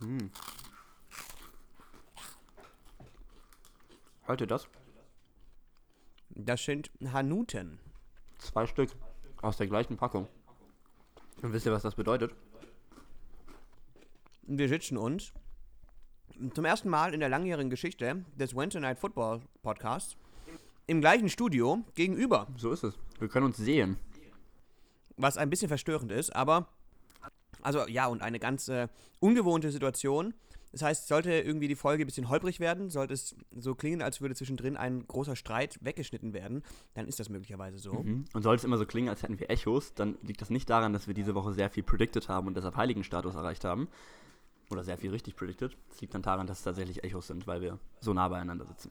Hm. Hört ihr das? Das sind Hanuten. Zwei Stück aus der gleichen Packung. Und wisst ihr, was das bedeutet? Wir sitzen uns zum ersten Mal in der langjährigen Geschichte des Wednesday Night Football Podcasts im gleichen Studio gegenüber. So ist es. Wir können uns sehen. Was ein bisschen verstörend ist, aber. Also ja, und eine ganz äh, ungewohnte Situation. Das heißt, sollte irgendwie die Folge ein bisschen holprig werden, sollte es so klingen, als würde zwischendrin ein großer Streit weggeschnitten werden, dann ist das möglicherweise so. Mhm. Und sollte es immer so klingen, als hätten wir Echos, dann liegt das nicht daran, dass wir diese Woche sehr viel predicted haben und deshalb Heiligenstatus erreicht haben. Oder sehr viel richtig predicted. Es liegt dann daran, dass es tatsächlich Echos sind, weil wir so nah beieinander sitzen.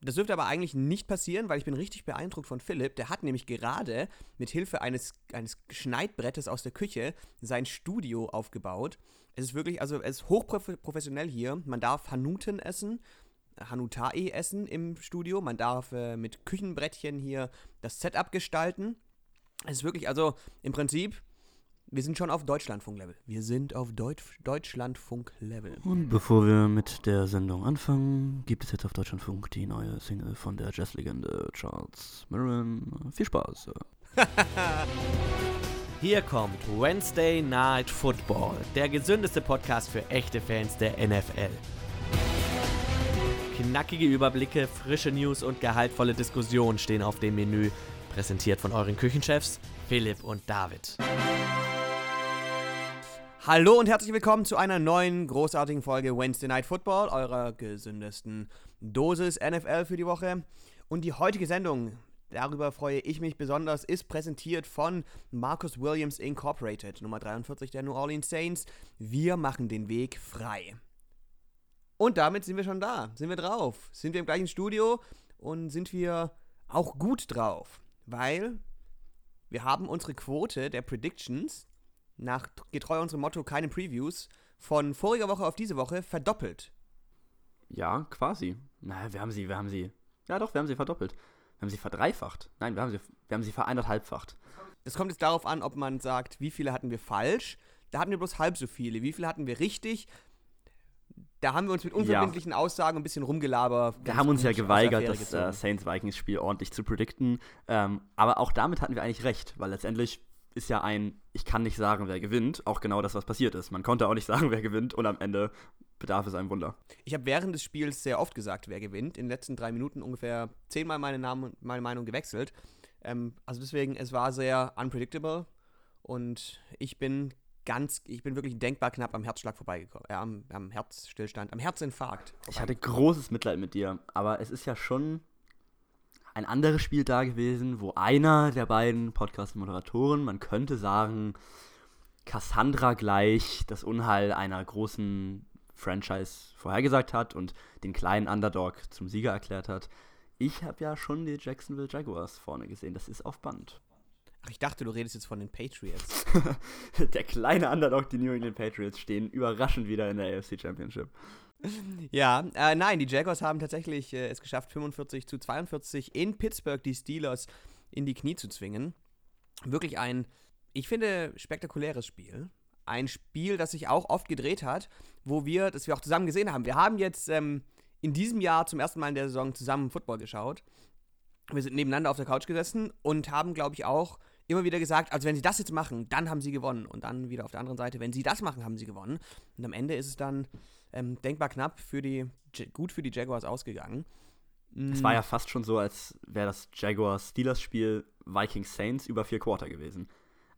Das dürfte aber eigentlich nicht passieren, weil ich bin richtig beeindruckt von Philipp. Der hat nämlich gerade mit Hilfe eines, eines Schneidbrettes aus der Küche sein Studio aufgebaut. Es ist wirklich, also es ist hochprofessionell hier. Man darf Hanuten essen, Hanutae essen im Studio. Man darf äh, mit Küchenbrettchen hier das Setup gestalten. Es ist wirklich, also im Prinzip, wir sind schon auf Deutschlandfunk-Level. Wir sind auf Deut Deutschlandfunk-Level. Und bevor wir mit der Sendung anfangen, gibt es jetzt auf Deutschlandfunk die neue Single von der Jazzlegende Charles Mirren. Viel Spaß. Hier kommt Wednesday Night Football, der gesündeste Podcast für echte Fans der NFL. Knackige Überblicke, frische News und gehaltvolle Diskussionen stehen auf dem Menü. Präsentiert von euren Küchenchefs Philipp und David. Hallo und herzlich willkommen zu einer neuen großartigen Folge Wednesday Night Football, eurer gesündesten Dosis NFL für die Woche. Und die heutige Sendung, darüber freue ich mich besonders, ist präsentiert von Marcus Williams Incorporated, Nummer 43 der New Orleans Saints. Wir machen den Weg frei. Und damit sind wir schon da, sind wir drauf, sind wir im gleichen Studio und sind wir auch gut drauf, weil wir haben unsere Quote der Predictions nach getreu unserem Motto keine Previews von voriger Woche auf diese Woche verdoppelt. Ja, quasi. Naja, wir haben sie, wir haben sie. Ja doch, wir haben sie verdoppelt. Wir haben sie verdreifacht. Nein, wir haben sie, wir haben sie vereineinhalbfacht. Es kommt jetzt darauf an, ob man sagt, wie viele hatten wir falsch. Da hatten wir bloß halb so viele. Wie viele hatten wir richtig? Da haben wir uns mit unverbindlichen ja. Aussagen ein bisschen rumgelabert. Wir haben uns ja geweigert, das äh, Saints-Vikings-Spiel ordentlich zu predikten. Ähm, aber auch damit hatten wir eigentlich recht, weil letztendlich ist ja ein, ich kann nicht sagen, wer gewinnt, auch genau das, was passiert ist. Man konnte auch nicht sagen, wer gewinnt und am Ende bedarf es einem Wunder. Ich habe während des Spiels sehr oft gesagt, wer gewinnt. In den letzten drei Minuten ungefähr zehnmal meine, Namen, meine Meinung gewechselt. Ähm, also deswegen, es war sehr unpredictable und ich bin ganz, ich bin wirklich denkbar knapp am Herzschlag vorbeigekommen, äh, am, am Herzstillstand, am Herzinfarkt. Ich hatte großes Mitleid mit dir, aber es ist ja schon ein anderes Spiel da gewesen, wo einer der beiden Podcast-Moderatoren, man könnte sagen, Cassandra gleich das Unheil einer großen Franchise vorhergesagt hat und den kleinen Underdog zum Sieger erklärt hat. Ich habe ja schon die Jacksonville Jaguars vorne gesehen. Das ist auf Band. Ach, ich dachte, du redest jetzt von den Patriots. der kleine Underdog, die New England Patriots, stehen überraschend wieder in der AFC Championship. Ja, äh, nein, die Jaguars haben tatsächlich äh, es geschafft, 45 zu 42 in Pittsburgh die Steelers in die Knie zu zwingen. Wirklich ein, ich finde, spektakuläres Spiel. Ein Spiel, das sich auch oft gedreht hat, wo wir, das wir auch zusammen gesehen haben. Wir haben jetzt ähm, in diesem Jahr zum ersten Mal in der Saison zusammen Football geschaut. Wir sind nebeneinander auf der Couch gesessen und haben, glaube ich, auch immer wieder gesagt, also wenn sie das jetzt machen, dann haben sie gewonnen. Und dann wieder auf der anderen Seite, wenn sie das machen, haben sie gewonnen. Und am Ende ist es dann ähm, denkbar knapp für die, gut für die Jaguars ausgegangen. Es war ja fast schon so, als wäre das Jaguars-Steelers-Spiel Vikings Saints über vier Quarter gewesen.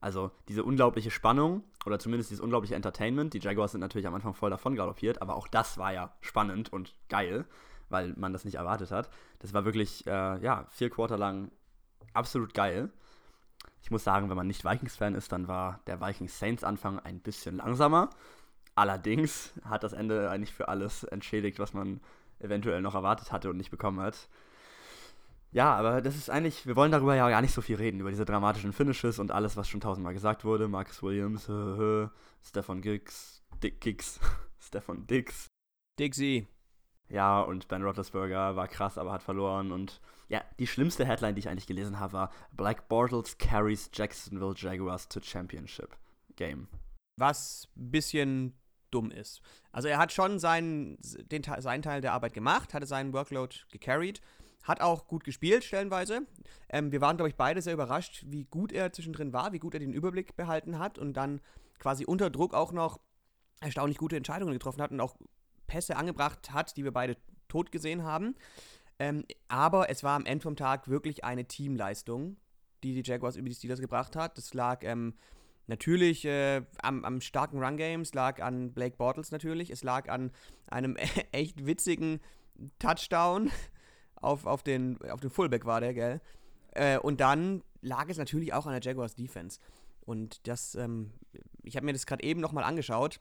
Also diese unglaubliche Spannung oder zumindest dieses unglaubliche Entertainment. Die Jaguars sind natürlich am Anfang voll davon galoppiert, aber auch das war ja spannend und geil, weil man das nicht erwartet hat. Das war wirklich, äh, ja, vier Quarter lang absolut geil. Ich muss sagen, wenn man nicht Vikings-Fan ist, dann war der Vikings-Saints-Anfang ein bisschen langsamer. Allerdings hat das Ende eigentlich für alles entschädigt, was man eventuell noch erwartet hatte und nicht bekommen hat. Ja, aber das ist eigentlich, wir wollen darüber ja gar nicht so viel reden, über diese dramatischen Finishes und alles, was schon tausendmal gesagt wurde. Marcus Williams, äh, Stefan Giggs, Dick Giggs, Stefan Dix. Dixie. Ja, und Ben Roethlisberger war krass, aber hat verloren. Und ja, die schlimmste Headline, die ich eigentlich gelesen habe, war Black Bortles carries Jacksonville Jaguars to Championship Game. Was ein bisschen dumm ist. Also er hat schon seinen, den, seinen Teil der Arbeit gemacht, hatte seinen Workload gecarried, hat auch gut gespielt, stellenweise. Ähm, wir waren, glaube ich, beide sehr überrascht, wie gut er zwischendrin war, wie gut er den Überblick behalten hat und dann quasi unter Druck auch noch erstaunlich gute Entscheidungen getroffen hat und auch Pässe angebracht hat, die wir beide tot gesehen haben. Ähm, aber es war am Ende vom Tag wirklich eine Teamleistung, die die Jaguars über die Steelers gebracht hat. Das lag ähm, natürlich äh, am, am, starken Run-Game, es lag an Blake Bortles natürlich, es lag an einem echt witzigen Touchdown auf, auf, den, auf den Fullback war der, gell? Äh, und dann lag es natürlich auch an der Jaguars Defense. Und das, ähm, ich habe mir das gerade eben nochmal angeschaut,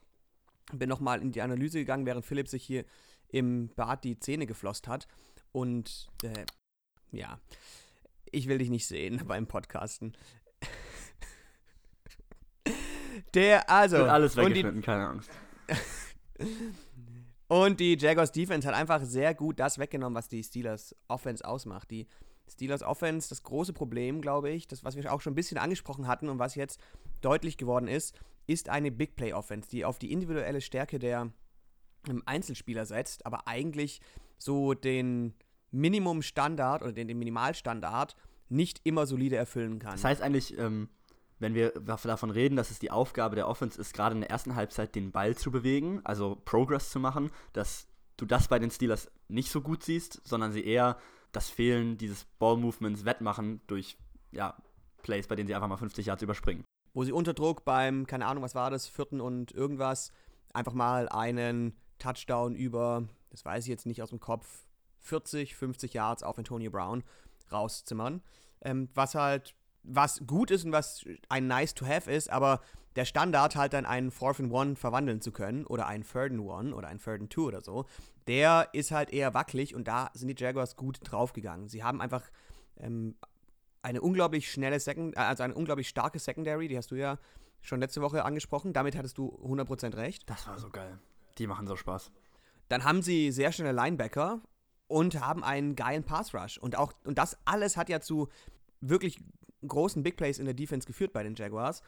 bin nochmal in die Analyse gegangen, während Philipp sich hier im Bad die Zähne geflosst hat. Und äh, ja, ich will dich nicht sehen beim Podcasten. Der, also. Wird alles weggeschnitten, die, keine Angst. und die Jaguars Defense hat einfach sehr gut das weggenommen, was die Steelers Offense ausmacht. Die Steelers Offense, das große Problem, glaube ich, das, was wir auch schon ein bisschen angesprochen hatten und was jetzt deutlich geworden ist, ist eine Big Play Offense, die auf die individuelle Stärke der ähm, Einzelspieler setzt, aber eigentlich so den Minimumstandard oder den, den Minimalstandard nicht immer solide erfüllen kann. Das heißt eigentlich, ähm, wenn wir davon reden, dass es die Aufgabe der Offense ist, gerade in der ersten Halbzeit den Ball zu bewegen, also Progress zu machen, dass du das bei den Steelers nicht so gut siehst, sondern sie eher das Fehlen dieses Ball-Movements wettmachen durch ja, Plays, bei denen sie einfach mal 50 Yards überspringen. Wo sie unter Druck beim, keine Ahnung, was war das, vierten und irgendwas, einfach mal einen Touchdown über, das weiß ich jetzt nicht aus dem Kopf, 40, 50 Yards auf Antonio Brown rauszimmern. Ähm, was halt, was gut ist und was ein nice to have ist, aber der Standard halt dann einen Fourth and One verwandeln zu können oder einen Third and One oder einen Third and Two oder so, der ist halt eher wackelig und da sind die Jaguars gut draufgegangen. Sie haben einfach ähm, eine unglaublich schnelle Second, äh, also eine unglaublich starke Secondary, die hast du ja schon letzte Woche angesprochen. Damit hattest du 100% recht. Das war so geil. Die machen so Spaß. Dann haben sie sehr schnelle Linebacker und haben einen geilen Pass Rush. Und auch, und das alles hat ja zu wirklich großen Big Plays in der Defense geführt bei den Jaguars.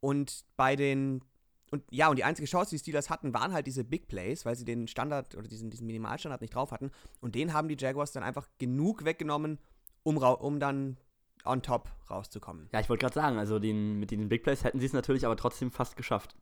Und bei den und ja, und die einzige Chance, die Steelers hatten, waren halt diese Big Plays, weil sie den Standard oder diesen, diesen Minimalstandard nicht drauf hatten. Und den haben die Jaguars dann einfach genug weggenommen, um, um dann on top rauszukommen. Ja, ich wollte gerade sagen, also den, mit den Big Plays hätten sie es natürlich aber trotzdem fast geschafft.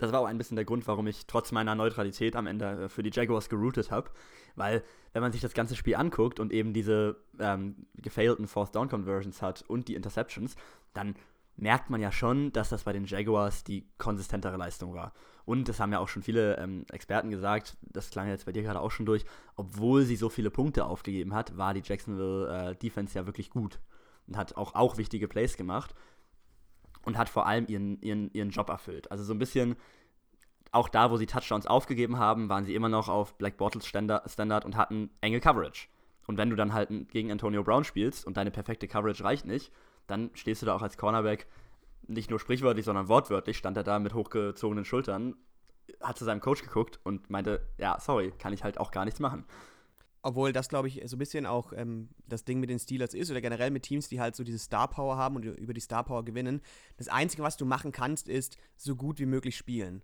Das war auch ein bisschen der Grund, warum ich trotz meiner Neutralität am Ende äh, für die Jaguars geroutet habe. Weil, wenn man sich das ganze Spiel anguckt und eben diese ähm, gefailten Fourth Down Conversions hat und die Interceptions, dann merkt man ja schon, dass das bei den Jaguars die konsistentere Leistung war. Und das haben ja auch schon viele ähm, Experten gesagt, das klang jetzt bei dir gerade auch schon durch, obwohl sie so viele Punkte aufgegeben hat, war die Jacksonville äh, Defense ja wirklich gut und hat auch, auch wichtige Plays gemacht und hat vor allem ihren, ihren, ihren Job erfüllt. Also so ein bisschen, auch da, wo sie Touchdowns aufgegeben haben, waren sie immer noch auf Black Bottles Standard, und hatten enge Coverage. Und wenn du dann halt gegen Antonio Brown spielst und deine perfekte Coverage reicht nicht, dann stehst du da auch als Cornerback nicht nur sprichwörtlich, sondern wortwörtlich, stand er da mit hochgezogenen Schultern, hat zu seinem Coach geguckt und meinte, ja, sorry, kann ich halt auch gar nichts machen. Obwohl das, glaube ich, so ein bisschen auch ähm, das Ding mit den Steelers ist oder generell mit Teams, die halt so diese Star Power haben und über die Star Power gewinnen. Das Einzige, was du machen kannst, ist so gut wie möglich spielen.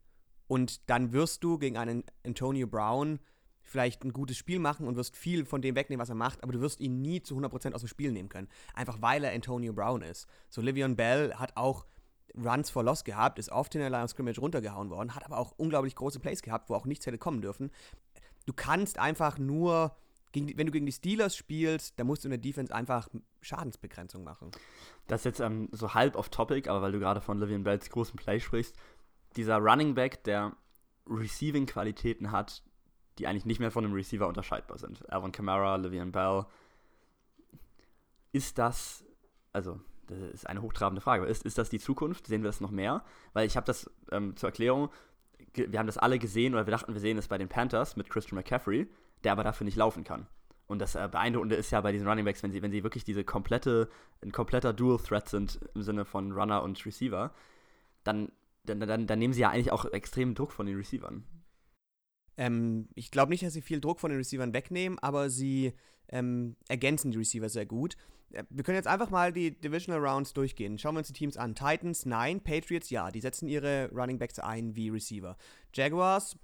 Und dann wirst du gegen einen Antonio Brown vielleicht ein gutes Spiel machen und wirst viel von dem wegnehmen, was er macht, aber du wirst ihn nie zu 100% aus dem Spiel nehmen können. Einfach weil er Antonio Brown ist. So, Livion Bell hat auch Runs for Loss gehabt, ist oft in der Line of Scrimmage runtergehauen worden, hat aber auch unglaublich große Plays gehabt, wo auch nichts hätte kommen dürfen. Du kannst einfach nur, gegen, wenn du gegen die Steelers spielst, dann musst du in der Defense einfach Schadensbegrenzung machen. Das ist jetzt ähm, so halb off topic, aber weil du gerade von Livion Bells großen Play sprichst, dieser Running Back, der Receiving-Qualitäten hat, die eigentlich nicht mehr von einem Receiver unterscheidbar sind. Alvin Kamara, Livian Bell. Ist das, also, das ist eine hochtrabende Frage, ist, ist das die Zukunft? Sehen wir das noch mehr? Weil ich habe das ähm, zur Erklärung, wir haben das alle gesehen oder wir dachten, wir sehen es bei den Panthers mit Christian McCaffrey, der aber dafür nicht laufen kann. Und das äh, Beeindruckende ist ja bei diesen Running Backs, wenn sie, wenn sie wirklich diese komplette, ein kompletter Dual Threat sind im Sinne von Runner und Receiver, dann, dann, dann, dann nehmen sie ja eigentlich auch extremen Druck von den Receivern. Ähm, ich glaube nicht, dass sie viel Druck von den Receivern wegnehmen, aber sie ähm, ergänzen die Receiver sehr gut. Äh, wir können jetzt einfach mal die Divisional Rounds durchgehen. Schauen wir uns die Teams an. Titans, nein. Patriots, ja. Die setzen ihre Running Backs ein wie Receiver. Jaguars.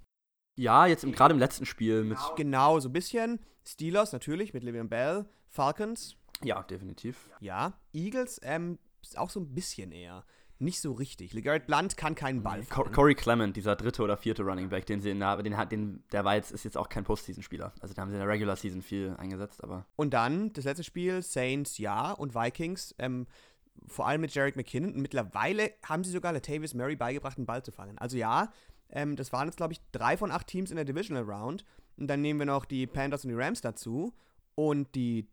Ja, jetzt gerade im letzten Spiel mit. Genau, so ein bisschen. Steelers, natürlich, mit Livian Bell. Falcons. Ja, definitiv. Ja. Eagles, ähm, auch so ein bisschen eher nicht so richtig. LeGarrette Blunt kann keinen Ball fangen. Corey Clement, dieser dritte oder vierte Running Back, den sie in der, den, den, der war jetzt, ist jetzt auch kein Postseason-Spieler. Also da haben sie in der Regular Season viel eingesetzt, aber. Und dann das letzte Spiel, Saints ja und Vikings, ähm, vor allem mit Jarek McKinnon. Und mittlerweile haben sie sogar Latavius Murray beigebracht, einen Ball zu fangen. Also ja, ähm, das waren jetzt, glaube ich, drei von acht Teams in der Divisional Round. Und dann nehmen wir noch die Panthers und die Rams dazu und die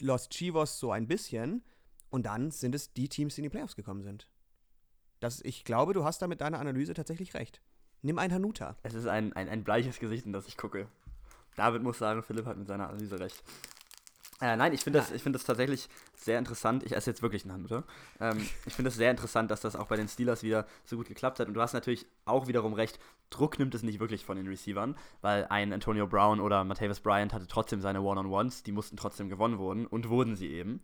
Los Chivos so ein bisschen. Und dann sind es die Teams, die in die Playoffs gekommen sind. Das, ich glaube, du hast da mit deiner Analyse tatsächlich recht. Nimm ein Hanuta. Es ist ein, ein, ein bleiches Gesicht, in das ich gucke. David muss sagen, Philipp hat mit seiner Analyse recht. Äh, nein, ich finde das, find das tatsächlich sehr interessant. Ich esse jetzt wirklich einen Hanuta. Ähm, ich finde es sehr interessant, dass das auch bei den Steelers wieder so gut geklappt hat. Und du hast natürlich auch wiederum recht, Druck nimmt es nicht wirklich von den Receivern, weil ein Antonio Brown oder Matthäus Bryant hatte trotzdem seine One-on-Ones, die mussten trotzdem gewonnen wurden und wurden sie eben.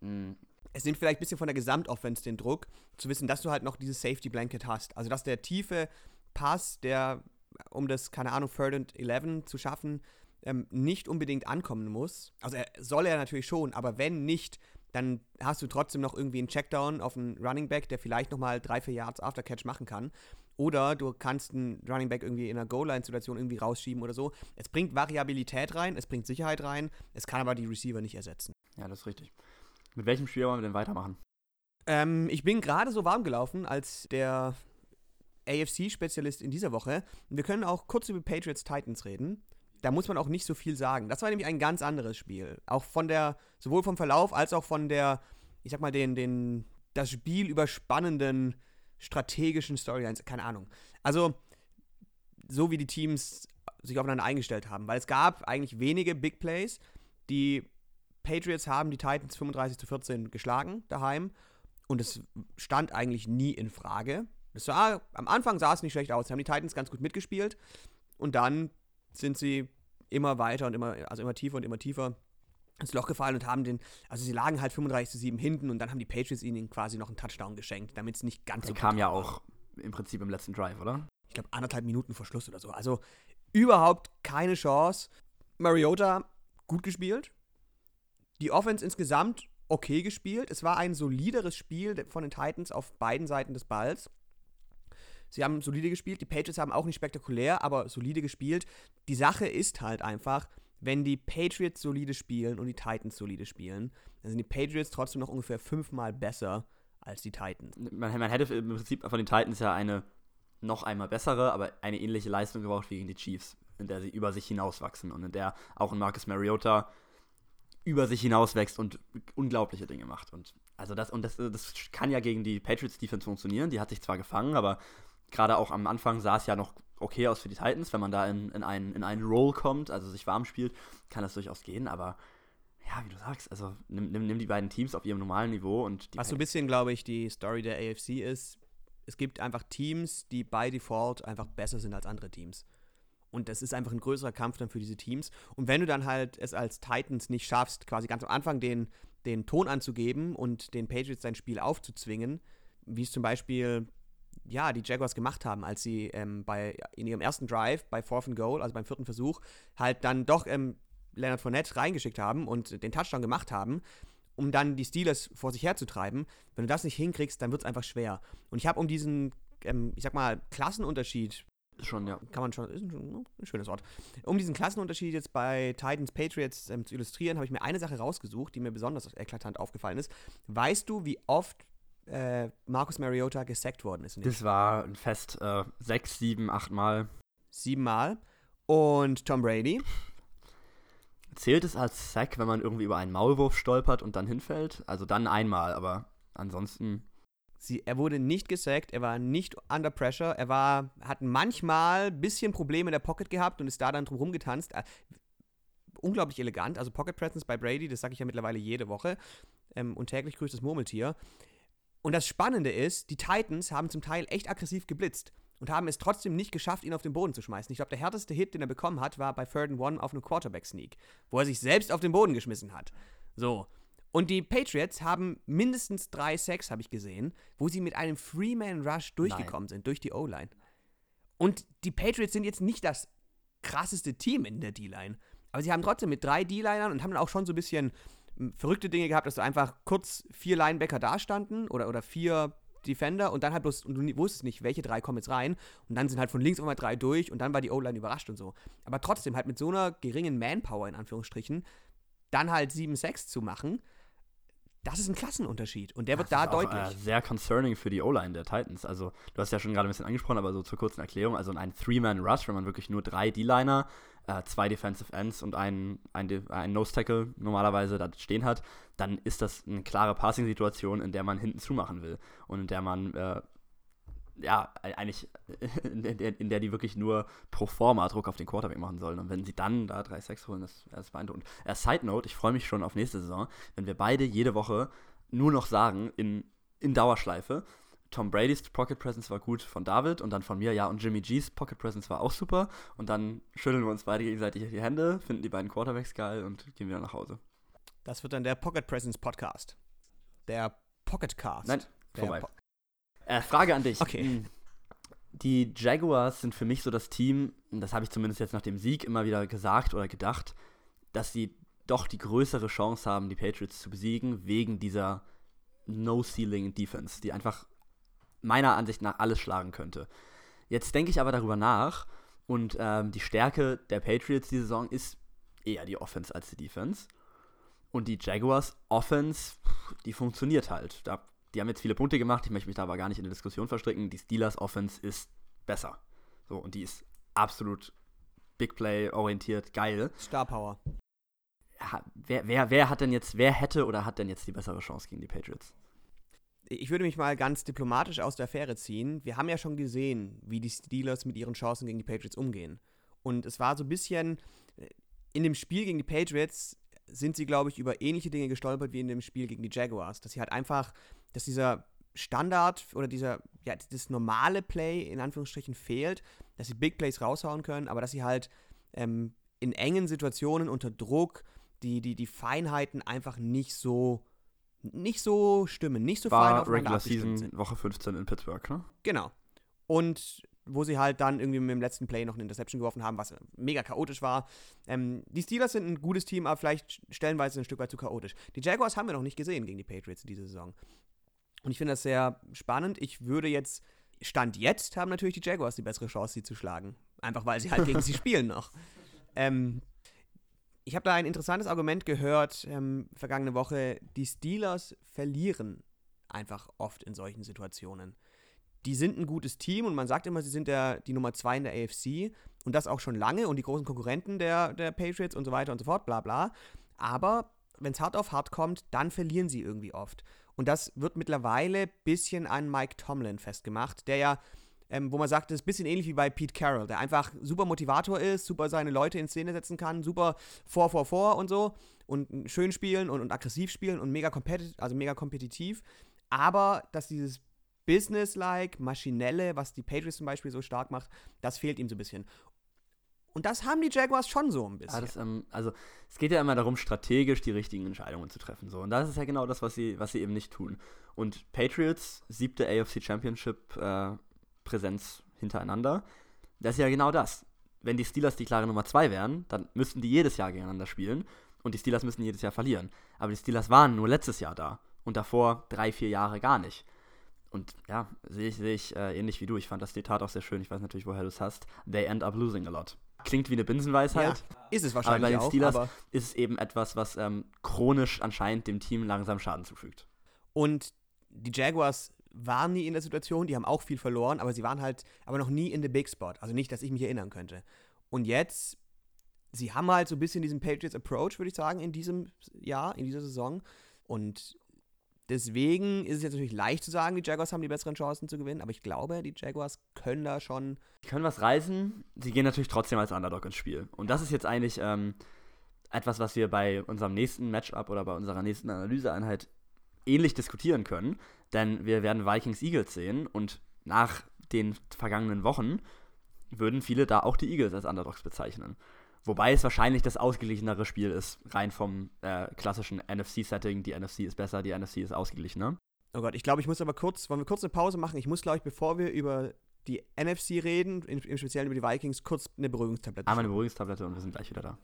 Mhm es nimmt vielleicht ein bisschen von der Gesamtoffense den Druck, zu wissen, dass du halt noch dieses Safety Blanket hast. Also, dass der tiefe Pass, der, um das, keine Ahnung, Third and 11 zu schaffen, ähm, nicht unbedingt ankommen muss. Also, er, soll er natürlich schon, aber wenn nicht, dann hast du trotzdem noch irgendwie einen Checkdown auf einen Running Back, der vielleicht nochmal drei, vier Yards After Catch machen kann. Oder du kannst einen Running Back irgendwie in einer Goal-Line-Situation irgendwie rausschieben oder so. Es bringt Variabilität rein, es bringt Sicherheit rein, es kann aber die Receiver nicht ersetzen. Ja, das ist richtig. Mit welchem Spiel wollen wir denn weitermachen? Ähm, ich bin gerade so warm gelaufen als der AFC-Spezialist in dieser Woche. Wir können auch kurz über Patriots Titans reden. Da muss man auch nicht so viel sagen. Das war nämlich ein ganz anderes Spiel. Auch von der, sowohl vom Verlauf als auch von der, ich sag mal, den, den, das Spiel überspannenden strategischen Storylines. Keine Ahnung. Also, so wie die Teams sich aufeinander eingestellt haben. Weil es gab eigentlich wenige Big Plays, die Patriots haben die Titans 35 zu 14 geschlagen daheim und es stand eigentlich nie in Frage. Das war, am Anfang sah es nicht schlecht aus. Haben die Titans ganz gut mitgespielt und dann sind sie immer weiter und immer, also immer tiefer und immer tiefer ins Loch gefallen und haben den, also sie lagen halt 35 zu 7 hinten und dann haben die Patriots ihnen quasi noch einen Touchdown geschenkt, damit es nicht ganz die so kam ja auch im Prinzip im letzten Drive, oder? Ich glaube anderthalb Minuten vor Schluss oder so. Also überhaupt keine Chance. Mariota gut gespielt, die Offense insgesamt okay gespielt. Es war ein solideres Spiel von den Titans auf beiden Seiten des Balls. Sie haben solide gespielt. Die Patriots haben auch nicht spektakulär, aber solide gespielt. Die Sache ist halt einfach, wenn die Patriots solide spielen und die Titans solide spielen, dann sind die Patriots trotzdem noch ungefähr fünfmal besser als die Titans. Man, man hätte im Prinzip von den Titans ja eine noch einmal bessere, aber eine ähnliche Leistung gebraucht wie gegen die Chiefs, in der sie über sich hinauswachsen und in der auch ein Marcus Mariota über sich hinauswächst und unglaubliche Dinge macht. Und also das, und das, das kann ja gegen die Patriots Defense funktionieren. Die hat sich zwar gefangen, aber gerade auch am Anfang sah es ja noch okay aus für die Titans. Wenn man da in, in, einen, in einen Roll kommt, also sich warm spielt, kann das durchaus gehen, aber ja, wie du sagst, also nimm, nimm, nimm die beiden Teams auf ihrem normalen Niveau und Was so ein bisschen, glaube ich, die Story der AFC ist, es gibt einfach Teams, die by Default einfach besser sind als andere Teams. Und das ist einfach ein größerer Kampf dann für diese Teams. Und wenn du dann halt es als Titans nicht schaffst, quasi ganz am Anfang den, den Ton anzugeben und den Patriots sein Spiel aufzuzwingen, wie es zum Beispiel ja, die Jaguars gemacht haben, als sie ähm, bei, in ihrem ersten Drive bei Fourth and Goal, also beim vierten Versuch, halt dann doch ähm, Leonard Fournette reingeschickt haben und den Touchdown gemacht haben, um dann die Steelers vor sich herzutreiben. Wenn du das nicht hinkriegst, dann wird es einfach schwer. Und ich habe um diesen, ähm, ich sag mal, Klassenunterschied Schon, ja. Kann man schon, ist ein, ein, schönes Wort. Um diesen Klassenunterschied jetzt bei Titans Patriots ähm, zu illustrieren, habe ich mir eine Sache rausgesucht, die mir besonders eklatant aufgefallen ist. Weißt du, wie oft äh, Marcus Mariota gesackt worden ist? Das war ein Fest äh, sechs, sieben, acht Mal. Sieben Mal. Und Tom Brady? Zählt es als Sack, wenn man irgendwie über einen Maulwurf stolpert und dann hinfällt? Also dann einmal, aber ansonsten. Sie, er wurde nicht gesackt, er war nicht under pressure, er war, hat manchmal ein bisschen Probleme in der Pocket gehabt und ist da dann drum rumgetanzt. Äh, unglaublich elegant, also Pocket Presence bei Brady, das sage ich ja mittlerweile jede Woche. Ähm, und täglich grüßt das Murmeltier. Und das Spannende ist, die Titans haben zum Teil echt aggressiv geblitzt. und haben es trotzdem nicht geschafft, ihn auf den Boden zu schmeißen. Ich glaube, der härteste Hit, den er bekommen hat, war bei Third and One auf einem Quarterback-Sneak, wo er sich selbst auf den Boden geschmissen hat. So. Und die Patriots haben mindestens drei Sacks, habe ich gesehen, wo sie mit einem Three-Man-Rush durchgekommen Nein. sind, durch die O-Line. Und die Patriots sind jetzt nicht das krasseste Team in der D-Line. Aber sie haben trotzdem mit drei D-Linern und haben dann auch schon so ein bisschen verrückte Dinge gehabt, dass du einfach kurz vier Linebacker dastanden oder, oder vier Defender und dann halt bloß, und du wusstest nicht, welche drei kommen jetzt rein. Und dann sind halt von links immer drei durch und dann war die O-Line überrascht und so. Aber trotzdem halt mit so einer geringen Manpower in Anführungsstrichen, dann halt 7-6 zu machen, das ist ein Klassenunterschied und der das wird da ist deutlich. Auch, äh, sehr concerning für die O-Line der Titans. Also, du hast ja schon gerade ein bisschen angesprochen, aber so zur kurzen Erklärung: also ein Three-Man-Rush, wenn man wirklich nur drei D-Liner, äh, zwei Defensive Ends und einen, einen, einen Nose-Tackle normalerweise da stehen hat, dann ist das eine klare Passing-Situation, in der man hinten zumachen will und in der man äh, ja, eigentlich in der, in der, die wirklich nur pro forma Druck auf den Quarterback machen sollen. Und wenn sie dann da 3-6 holen, das, das ist beeindruckend. Äh, Side Note, ich freue mich schon auf nächste Saison, wenn wir beide jede Woche nur noch sagen, in, in Dauerschleife, Tom Brady's Pocket Presence war gut von David und dann von mir, ja, und Jimmy G's Pocket Presence war auch super. Und dann schütteln wir uns beide gegenseitig die Hände, finden die beiden Quarterbacks geil und gehen wieder nach Hause. Das wird dann der Pocket Presence Podcast. Der Pocket Cast. Nein, vorbei. Po äh, Frage an dich. Okay. Hm. Die Jaguars sind für mich so das Team, das habe ich zumindest jetzt nach dem Sieg immer wieder gesagt oder gedacht, dass sie doch die größere Chance haben, die Patriots zu besiegen, wegen dieser No-Ceiling-Defense, die einfach meiner Ansicht nach alles schlagen könnte. Jetzt denke ich aber darüber nach und ähm, die Stärke der Patriots diese Saison ist eher die Offense als die Defense. Und die Jaguars Offense, die funktioniert halt. Da die haben jetzt viele Punkte gemacht, ich möchte mich da aber gar nicht in eine Diskussion verstricken. Die Steelers Offense ist besser. So, und die ist absolut Big Play orientiert, geil. Star Power. Ja, wer, wer, wer hat denn jetzt, wer hätte oder hat denn jetzt die bessere Chance gegen die Patriots? Ich würde mich mal ganz diplomatisch aus der Affäre ziehen. Wir haben ja schon gesehen, wie die Steelers mit ihren Chancen gegen die Patriots umgehen. Und es war so ein bisschen äh, in dem Spiel gegen die Patriots sind sie, glaube ich, über ähnliche Dinge gestolpert wie in dem Spiel gegen die Jaguars. Dass sie halt einfach dass dieser Standard oder dieser, ja, das normale Play in Anführungsstrichen fehlt, dass sie Big Plays raushauen können, aber dass sie halt ähm, in engen Situationen unter Druck die, die, die Feinheiten einfach nicht so nicht so stimmen, nicht so War fein Regular Season sind. Woche 15 in Pittsburgh, ne? Genau. Und wo sie halt dann irgendwie mit dem letzten Play noch eine Interception geworfen haben, was mega chaotisch war. Ähm, die Steelers sind ein gutes Team, aber vielleicht stellenweise ein Stück weit zu chaotisch. Die Jaguars haben wir noch nicht gesehen gegen die Patriots in dieser Saison. Und ich finde das sehr spannend. Ich würde jetzt, Stand jetzt, haben natürlich die Jaguars die bessere Chance, sie zu schlagen. Einfach weil sie halt gegen sie spielen noch. Ähm, ich habe da ein interessantes Argument gehört ähm, vergangene Woche. Die Steelers verlieren einfach oft in solchen Situationen. Die sind ein gutes Team und man sagt immer, sie sind der, die Nummer 2 in der AFC und das auch schon lange und die großen Konkurrenten der, der Patriots und so weiter und so fort, bla bla. Aber wenn es hart auf hart kommt, dann verlieren sie irgendwie oft. Und das wird mittlerweile ein bisschen an Mike Tomlin festgemacht, der ja, ähm, wo man sagt, das ist ein bisschen ähnlich wie bei Pete Carroll, der einfach super Motivator ist, super seine Leute in Szene setzen kann, super vor, vor, vor und so und schön spielen und, und aggressiv spielen und mega, also mega kompetitiv. Aber dass dieses Business-like, maschinelle, was die Patriots zum Beispiel so stark macht, das fehlt ihm so ein bisschen. Und das haben die Jaguars schon so ein bisschen. Ja, das, ähm, also es geht ja immer darum, strategisch die richtigen Entscheidungen zu treffen. So. Und das ist ja genau das, was sie, was sie eben nicht tun. Und Patriots, siebte AFC Championship äh, Präsenz hintereinander, das ist ja genau das. Wenn die Steelers die klare Nummer zwei wären, dann müssten die jedes Jahr gegeneinander spielen und die Steelers müssen jedes Jahr verlieren. Aber die Steelers waren nur letztes Jahr da und davor drei, vier Jahre gar nicht. Und ja, sehe ich, seh ich äh, ähnlich wie du. Ich fand das Zitat auch sehr schön. Ich weiß natürlich, woher du es hast. They end up losing a lot klingt wie eine Binsenweisheit. Ja, ist es wahrscheinlich aber bei den Steelers auch, ist es eben etwas, was ähm, chronisch anscheinend dem Team langsam Schaden zufügt. Und die Jaguars waren nie in der Situation, die haben auch viel verloren, aber sie waren halt aber noch nie in the Big Spot. Also nicht, dass ich mich erinnern könnte. Und jetzt, sie haben halt so ein bisschen diesen Patriots Approach, würde ich sagen, in diesem Jahr, in dieser Saison. Und Deswegen ist es jetzt natürlich leicht zu sagen, die Jaguars haben die besseren Chancen zu gewinnen, aber ich glaube, die Jaguars können da schon. Die können was reißen, sie gehen natürlich trotzdem als Underdog ins Spiel. Und das ist jetzt eigentlich ähm, etwas, was wir bei unserem nächsten Matchup oder bei unserer nächsten Analyseeinheit ähnlich diskutieren können. Denn wir werden Vikings Eagles sehen und nach den vergangenen Wochen würden viele da auch die Eagles als Underdogs bezeichnen. Wobei es wahrscheinlich das ausgeglichenere Spiel ist, rein vom äh, klassischen NFC-Setting. Die NFC ist besser, die NFC ist ausgeglichener. Oh Gott, ich glaube, ich muss aber kurz, wollen wir kurz eine Pause machen? Ich muss, glaube ich, bevor wir über die NFC reden, im, im Speziellen über die Vikings, kurz eine Beruhigungstablette. Einmal eine Beruhigungstablette und wir sind gleich wieder da.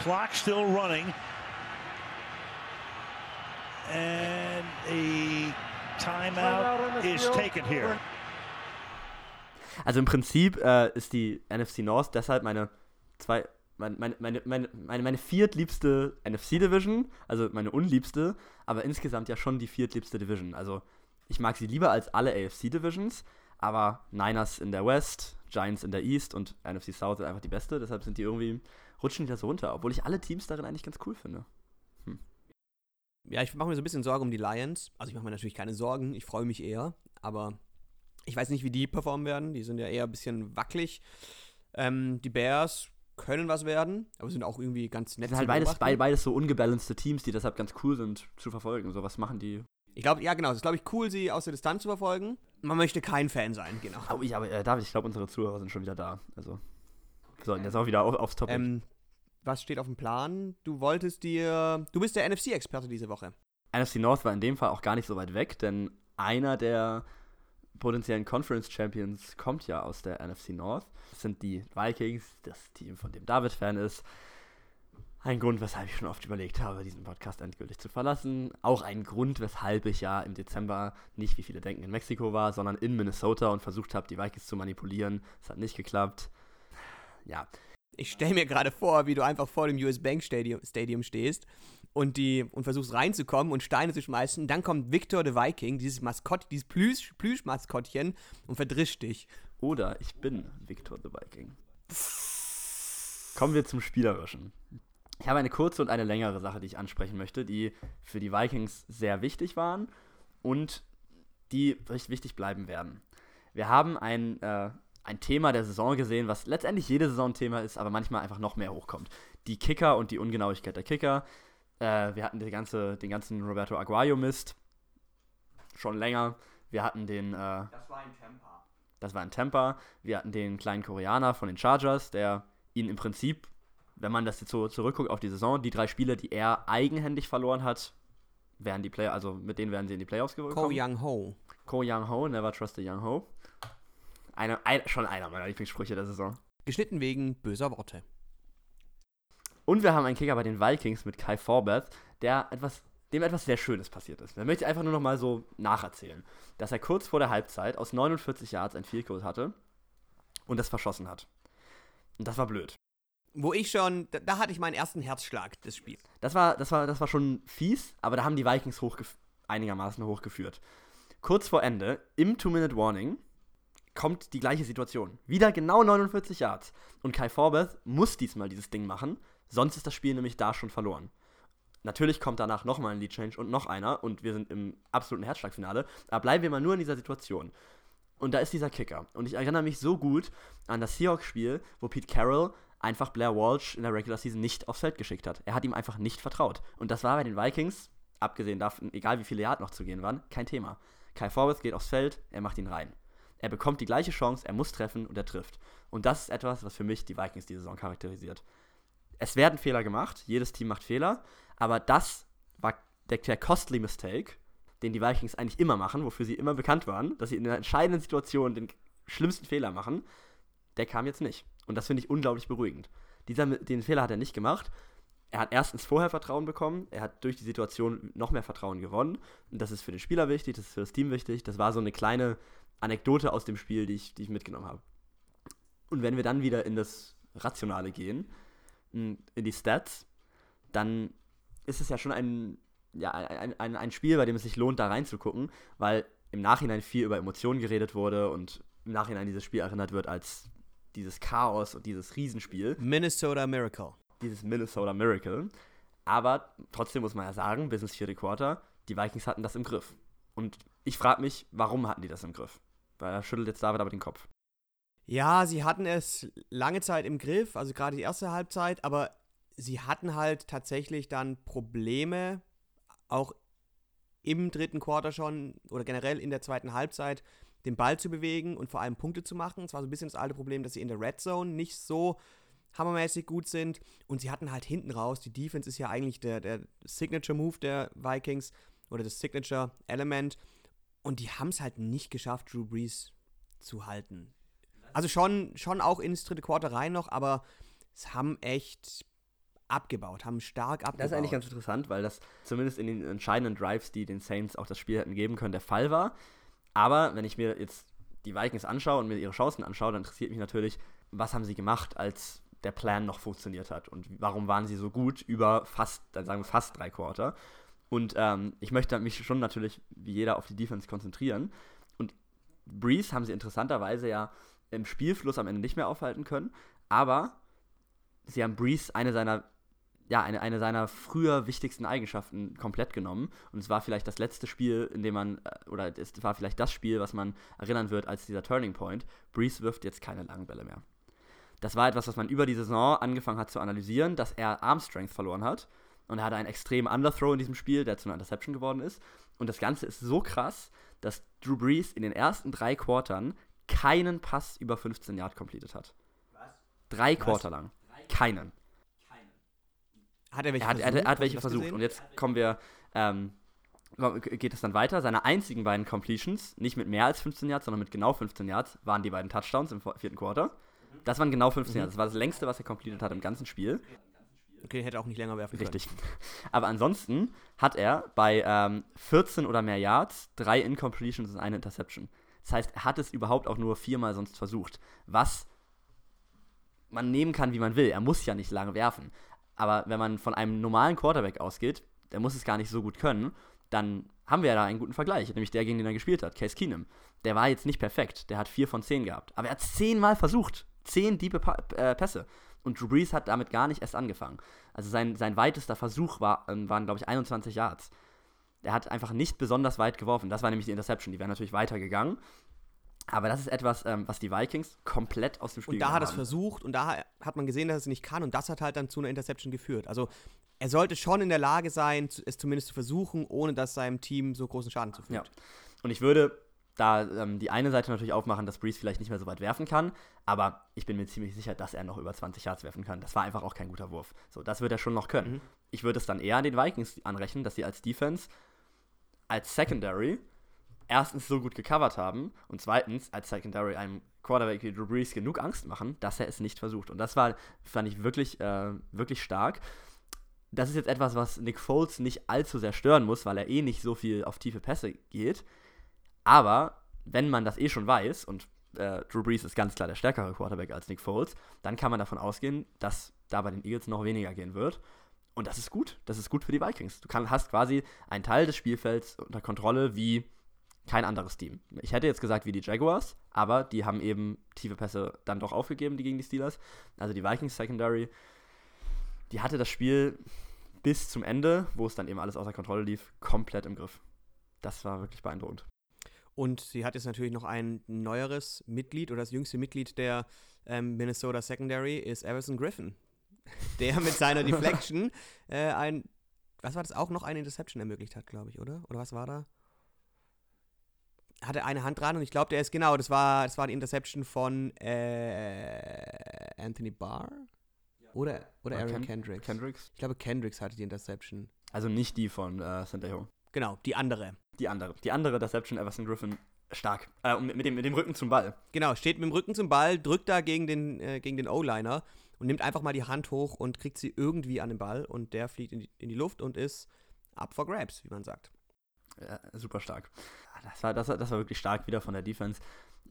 Clock still running. And a timeout is taken here. Also im Prinzip äh, ist die NFC North deshalb meine zwei, meine, meine, meine, meine, meine, meine viertliebste NFC-Division, also meine unliebste, aber insgesamt ja schon die viertliebste Division. Also ich mag sie lieber als alle AFC-Divisions, aber Niners in der West, Giants in der East und NFC South ist einfach die beste, deshalb sind die irgendwie, rutschen die da so runter, obwohl ich alle Teams darin eigentlich ganz cool finde. Hm. Ja, ich mache mir so ein bisschen Sorgen um die Lions. Also ich mache mir natürlich keine Sorgen, ich freue mich eher, aber ich weiß nicht, wie die performen werden. Die sind ja eher ein bisschen wackelig. Ähm, die Bears können was werden, aber sind auch irgendwie ganz nett. Das sind halt beides, be beides so ungebalancete Teams, die deshalb ganz cool sind zu verfolgen. So, was machen die? Ich glaube, ja, genau. Es ist, glaube ich, cool, sie aus der Distanz zu verfolgen. Man möchte kein Fan sein, genau. Oh, ja, aber äh, David, ich glaube, unsere Zuhörer sind schon wieder da. Also, wir sollten jetzt auch wieder auf, aufs Topic. Ähm, was steht auf dem Plan? Du wolltest dir. Du bist der NFC-Experte diese Woche. NFC North war in dem Fall auch gar nicht so weit weg, denn einer der potenziellen Conference Champions kommt ja aus der NFC North. Das sind die Vikings, das Team, von dem David Fan ist. Ein Grund, weshalb ich schon oft überlegt habe, diesen Podcast endgültig zu verlassen. Auch ein Grund, weshalb ich ja im Dezember nicht, wie viele denken, in Mexiko war, sondern in Minnesota und versucht habe, die Vikings zu manipulieren. Es hat nicht geklappt. Ja. Ich stelle mir gerade vor, wie du einfach vor dem US Bank Stadium, Stadium stehst und, die, und versuchst reinzukommen und Steine zu schmeißen. Dann kommt Victor the Viking, dieses Maskott, dieses Plüsch, Plüschmaskottchen und verdrischt dich. Oder ich bin Victor the Viking. Kommen wir zum Spielerischen. Ich habe eine kurze und eine längere Sache, die ich ansprechen möchte, die für die Vikings sehr wichtig waren und die recht wichtig bleiben werden. Wir haben ein, äh, ein Thema der Saison gesehen, was letztendlich jede Saison Thema ist, aber manchmal einfach noch mehr hochkommt. Die Kicker und die Ungenauigkeit der Kicker. Äh, wir hatten die ganze, den ganzen Roberto Aguayo-Mist. Schon länger. Wir hatten den. Äh, das war ein Temper. Das war ein Temper. Wir hatten den kleinen Koreaner von den Chargers, der ihn im Prinzip, wenn man das jetzt so zurückguckt auf die Saison, die drei Spiele, die er eigenhändig verloren hat, wären die Play also mit denen wären sie in die Playoffs gekommen. Ko Young Ho. Ko Young Ho, never trust a Young Ho. Eine, ein, schon einer meiner Lieblingssprüche der Saison. Geschnitten wegen böser Worte. Und wir haben einen Kicker bei den Vikings mit Kai Forbeth, der etwas, dem etwas sehr Schönes passiert ist. Da möchte ich einfach nur noch mal so nacherzählen, dass er kurz vor der Halbzeit aus 49 Yards ein Field Goal hatte und das verschossen hat. Und das war blöd. Wo ich schon, da, da hatte ich meinen ersten Herzschlag des Spiels. Das war, das war, das war schon fies, aber da haben die Vikings hochgef einigermaßen hochgeführt. Kurz vor Ende, im Two-Minute-Warning, kommt die gleiche Situation. Wieder genau 49 Yards. Und Kai Forbeth muss diesmal dieses Ding machen, sonst ist das Spiel nämlich da schon verloren. Natürlich kommt danach nochmal ein Lead Change und noch einer und wir sind im absoluten Herzschlagfinale. Aber bleiben wir mal nur in dieser Situation. Und da ist dieser Kicker. Und ich erinnere mich so gut an das Seahawks-Spiel, wo Pete Carroll einfach Blair Walsh in der Regular Season nicht aufs Feld geschickt hat. Er hat ihm einfach nicht vertraut. Und das war bei den Vikings, abgesehen davon, egal wie viele Yard noch zu gehen waren, kein Thema. Kai Forward geht aufs Feld, er macht ihn rein. Er bekommt die gleiche Chance, er muss treffen und er trifft. Und das ist etwas, was für mich die Vikings diese Saison charakterisiert. Es werden Fehler gemacht, jedes Team macht Fehler, aber das war der, der costly Mistake, den die Vikings eigentlich immer machen, wofür sie immer bekannt waren, dass sie in der entscheidenden Situation den schlimmsten Fehler machen, der kam jetzt nicht. Und das finde ich unglaublich beruhigend. Dieser, den Fehler hat er nicht gemacht. Er hat erstens vorher Vertrauen bekommen, er hat durch die Situation noch mehr Vertrauen gewonnen. Und das ist für den Spieler wichtig, das ist für das Team wichtig. Das war so eine kleine Anekdote aus dem Spiel, die ich, die ich mitgenommen habe. Und wenn wir dann wieder in das Rationale gehen, in die Stats, dann ist es ja schon ein, ja, ein, ein, ein Spiel, bei dem es sich lohnt, da reinzugucken, weil im Nachhinein viel über Emotionen geredet wurde und im Nachhinein dieses Spiel erinnert wird als dieses Chaos und dieses Riesenspiel. Minnesota Miracle. Dieses Minnesota Miracle. Aber trotzdem muss man ja sagen, bis ins vierte Quarter, die Vikings hatten das im Griff. Und ich frage mich, warum hatten die das im Griff? Weil er schüttelt jetzt David aber den Kopf. Ja, sie hatten es lange Zeit im Griff, also gerade die erste Halbzeit, aber sie hatten halt tatsächlich dann Probleme, auch im dritten Quarter schon oder generell in der zweiten Halbzeit den Ball zu bewegen und vor allem Punkte zu machen. Es war so ein bisschen das alte Problem, dass sie in der Red Zone nicht so hammermäßig gut sind. Und sie hatten halt hinten raus, die Defense ist ja eigentlich der, der Signature Move der Vikings oder das Signature Element. Und die haben es halt nicht geschafft, Drew Brees zu halten. Also schon, schon auch ins dritte Quarter rein noch, aber es haben echt abgebaut, haben stark abgebaut. Das ist eigentlich ganz interessant, weil das zumindest in den entscheidenden Drives, die den Saints auch das Spiel hätten geben können, der Fall war. Aber wenn ich mir jetzt die Vikings anschaue und mir ihre Chancen anschaue, dann interessiert mich natürlich, was haben sie gemacht, als der Plan noch funktioniert hat und warum waren sie so gut über fast, dann sagen wir fast drei Quarter. Und ähm, ich möchte mich schon natürlich wie jeder auf die Defense konzentrieren. Und Breeze haben sie interessanterweise ja im Spielfluss am Ende nicht mehr aufhalten können, aber sie haben Breeze eine seiner ja, eine, eine seiner früher wichtigsten Eigenschaften komplett genommen. Und es war vielleicht das letzte Spiel, in dem man, äh, oder es war vielleicht das Spiel, was man erinnern wird als dieser Turning Point. Breeze wirft jetzt keine langen Bälle mehr. Das war etwas, was man über die Saison angefangen hat zu analysieren, dass er Arm Strength verloren hat. Und er hatte einen extremen Underthrow in diesem Spiel, der zu einer Interception geworden ist. Und das Ganze ist so krass, dass Drew Brees in den ersten drei Quartern keinen Pass über 15 Yard completed hat. Was? Drei Quarter lang. Keinen. Hat er welche er hat, versucht? Er hat, welche versucht. Gesehen? Und jetzt kommen wir, ähm, geht es dann weiter. Seine einzigen beiden Completions, nicht mit mehr als 15 Yards, sondern mit genau 15 Yards, waren die beiden Touchdowns im vierten Quarter. Das waren genau 15 mhm. Yards. Das war das längste, was er completed hat im ganzen Spiel. Okay, hätte auch nicht länger werfen können. Richtig. Aber ansonsten hat er bei ähm, 14 oder mehr Yards drei Incompletions und eine Interception. Das heißt, er hat es überhaupt auch nur viermal sonst versucht. Was man nehmen kann, wie man will. Er muss ja nicht lange werfen. Aber wenn man von einem normalen Quarterback ausgeht, der muss es gar nicht so gut können, dann haben wir ja da einen guten Vergleich, nämlich der, gegen den er gespielt hat, Case Keenum. Der war jetzt nicht perfekt, der hat vier von zehn gehabt, aber er hat zehnmal versucht, zehn diepe pa äh, Pässe. Und Drew Brees hat damit gar nicht erst angefangen. Also sein, sein weitester Versuch war, ähm, waren, glaube ich, 21 Yards. Er hat einfach nicht besonders weit geworfen. Das war nämlich die Interception. Die wäre natürlich weitergegangen. Aber das ist etwas, ähm, was die Vikings komplett aus dem Spiel Und da hat er es versucht und da hat man gesehen, dass er es nicht kann und das hat halt dann zu einer Interception geführt. Also er sollte schon in der Lage sein, es zumindest zu versuchen, ohne dass seinem Team so großen Schaden zufügt. Ja. Und ich würde da ähm, die eine Seite natürlich aufmachen, dass Breeze vielleicht nicht mehr so weit werfen kann, aber ich bin mir ziemlich sicher, dass er noch über 20 Yards werfen kann. Das war einfach auch kein guter Wurf. So, das wird er schon noch können. Mhm. Ich würde es dann eher an den Vikings anrechnen, dass sie als Defense, als Secondary erstens so gut gecovert haben und zweitens als Secondary einem Quarterback wie Drew Brees genug Angst machen, dass er es nicht versucht. Und das war, fand ich wirklich, äh, wirklich stark. Das ist jetzt etwas, was Nick Foles nicht allzu sehr stören muss, weil er eh nicht so viel auf tiefe Pässe geht. Aber wenn man das eh schon weiß und äh, Drew Brees ist ganz klar der stärkere Quarterback als Nick Foles, dann kann man davon ausgehen, dass da bei den Eagles noch weniger gehen wird. Und das ist gut. Das ist gut für die Vikings. Du kann, hast quasi einen Teil des Spielfelds unter Kontrolle, wie kein anderes Team. Ich hätte jetzt gesagt wie die Jaguars, aber die haben eben tiefe Pässe dann doch aufgegeben, die gegen die Steelers. Also die Vikings Secondary, die hatte das Spiel bis zum Ende, wo es dann eben alles außer Kontrolle lief, komplett im Griff. Das war wirklich beeindruckend. Und sie hat jetzt natürlich noch ein neueres Mitglied oder das jüngste Mitglied der ähm, Minnesota Secondary ist Everson Griffin, der mit seiner Deflection äh, ein, was war das, auch noch eine Interception ermöglicht hat, glaube ich, oder? Oder was war da? hatte eine Hand dran und ich glaube, der ist genau, das war, das war die Interception von äh, Anthony Barr oder, oder Aaron Ken Kendricks. Kendricks. Ich glaube, Kendricks hatte die Interception. Also nicht die von äh, Sandejo. Genau, die andere. Die andere. Die andere Interception, Everson Griffin, stark. Äh, mit, mit, dem, mit dem Rücken zum Ball. Genau, steht mit dem Rücken zum Ball, drückt da gegen den, äh, gegen den O-Liner und nimmt einfach mal die Hand hoch und kriegt sie irgendwie an den Ball und der fliegt in die, in die Luft und ist up for grabs, wie man sagt. Ja, super stark das war, das, war, das war wirklich stark wieder von der Defense.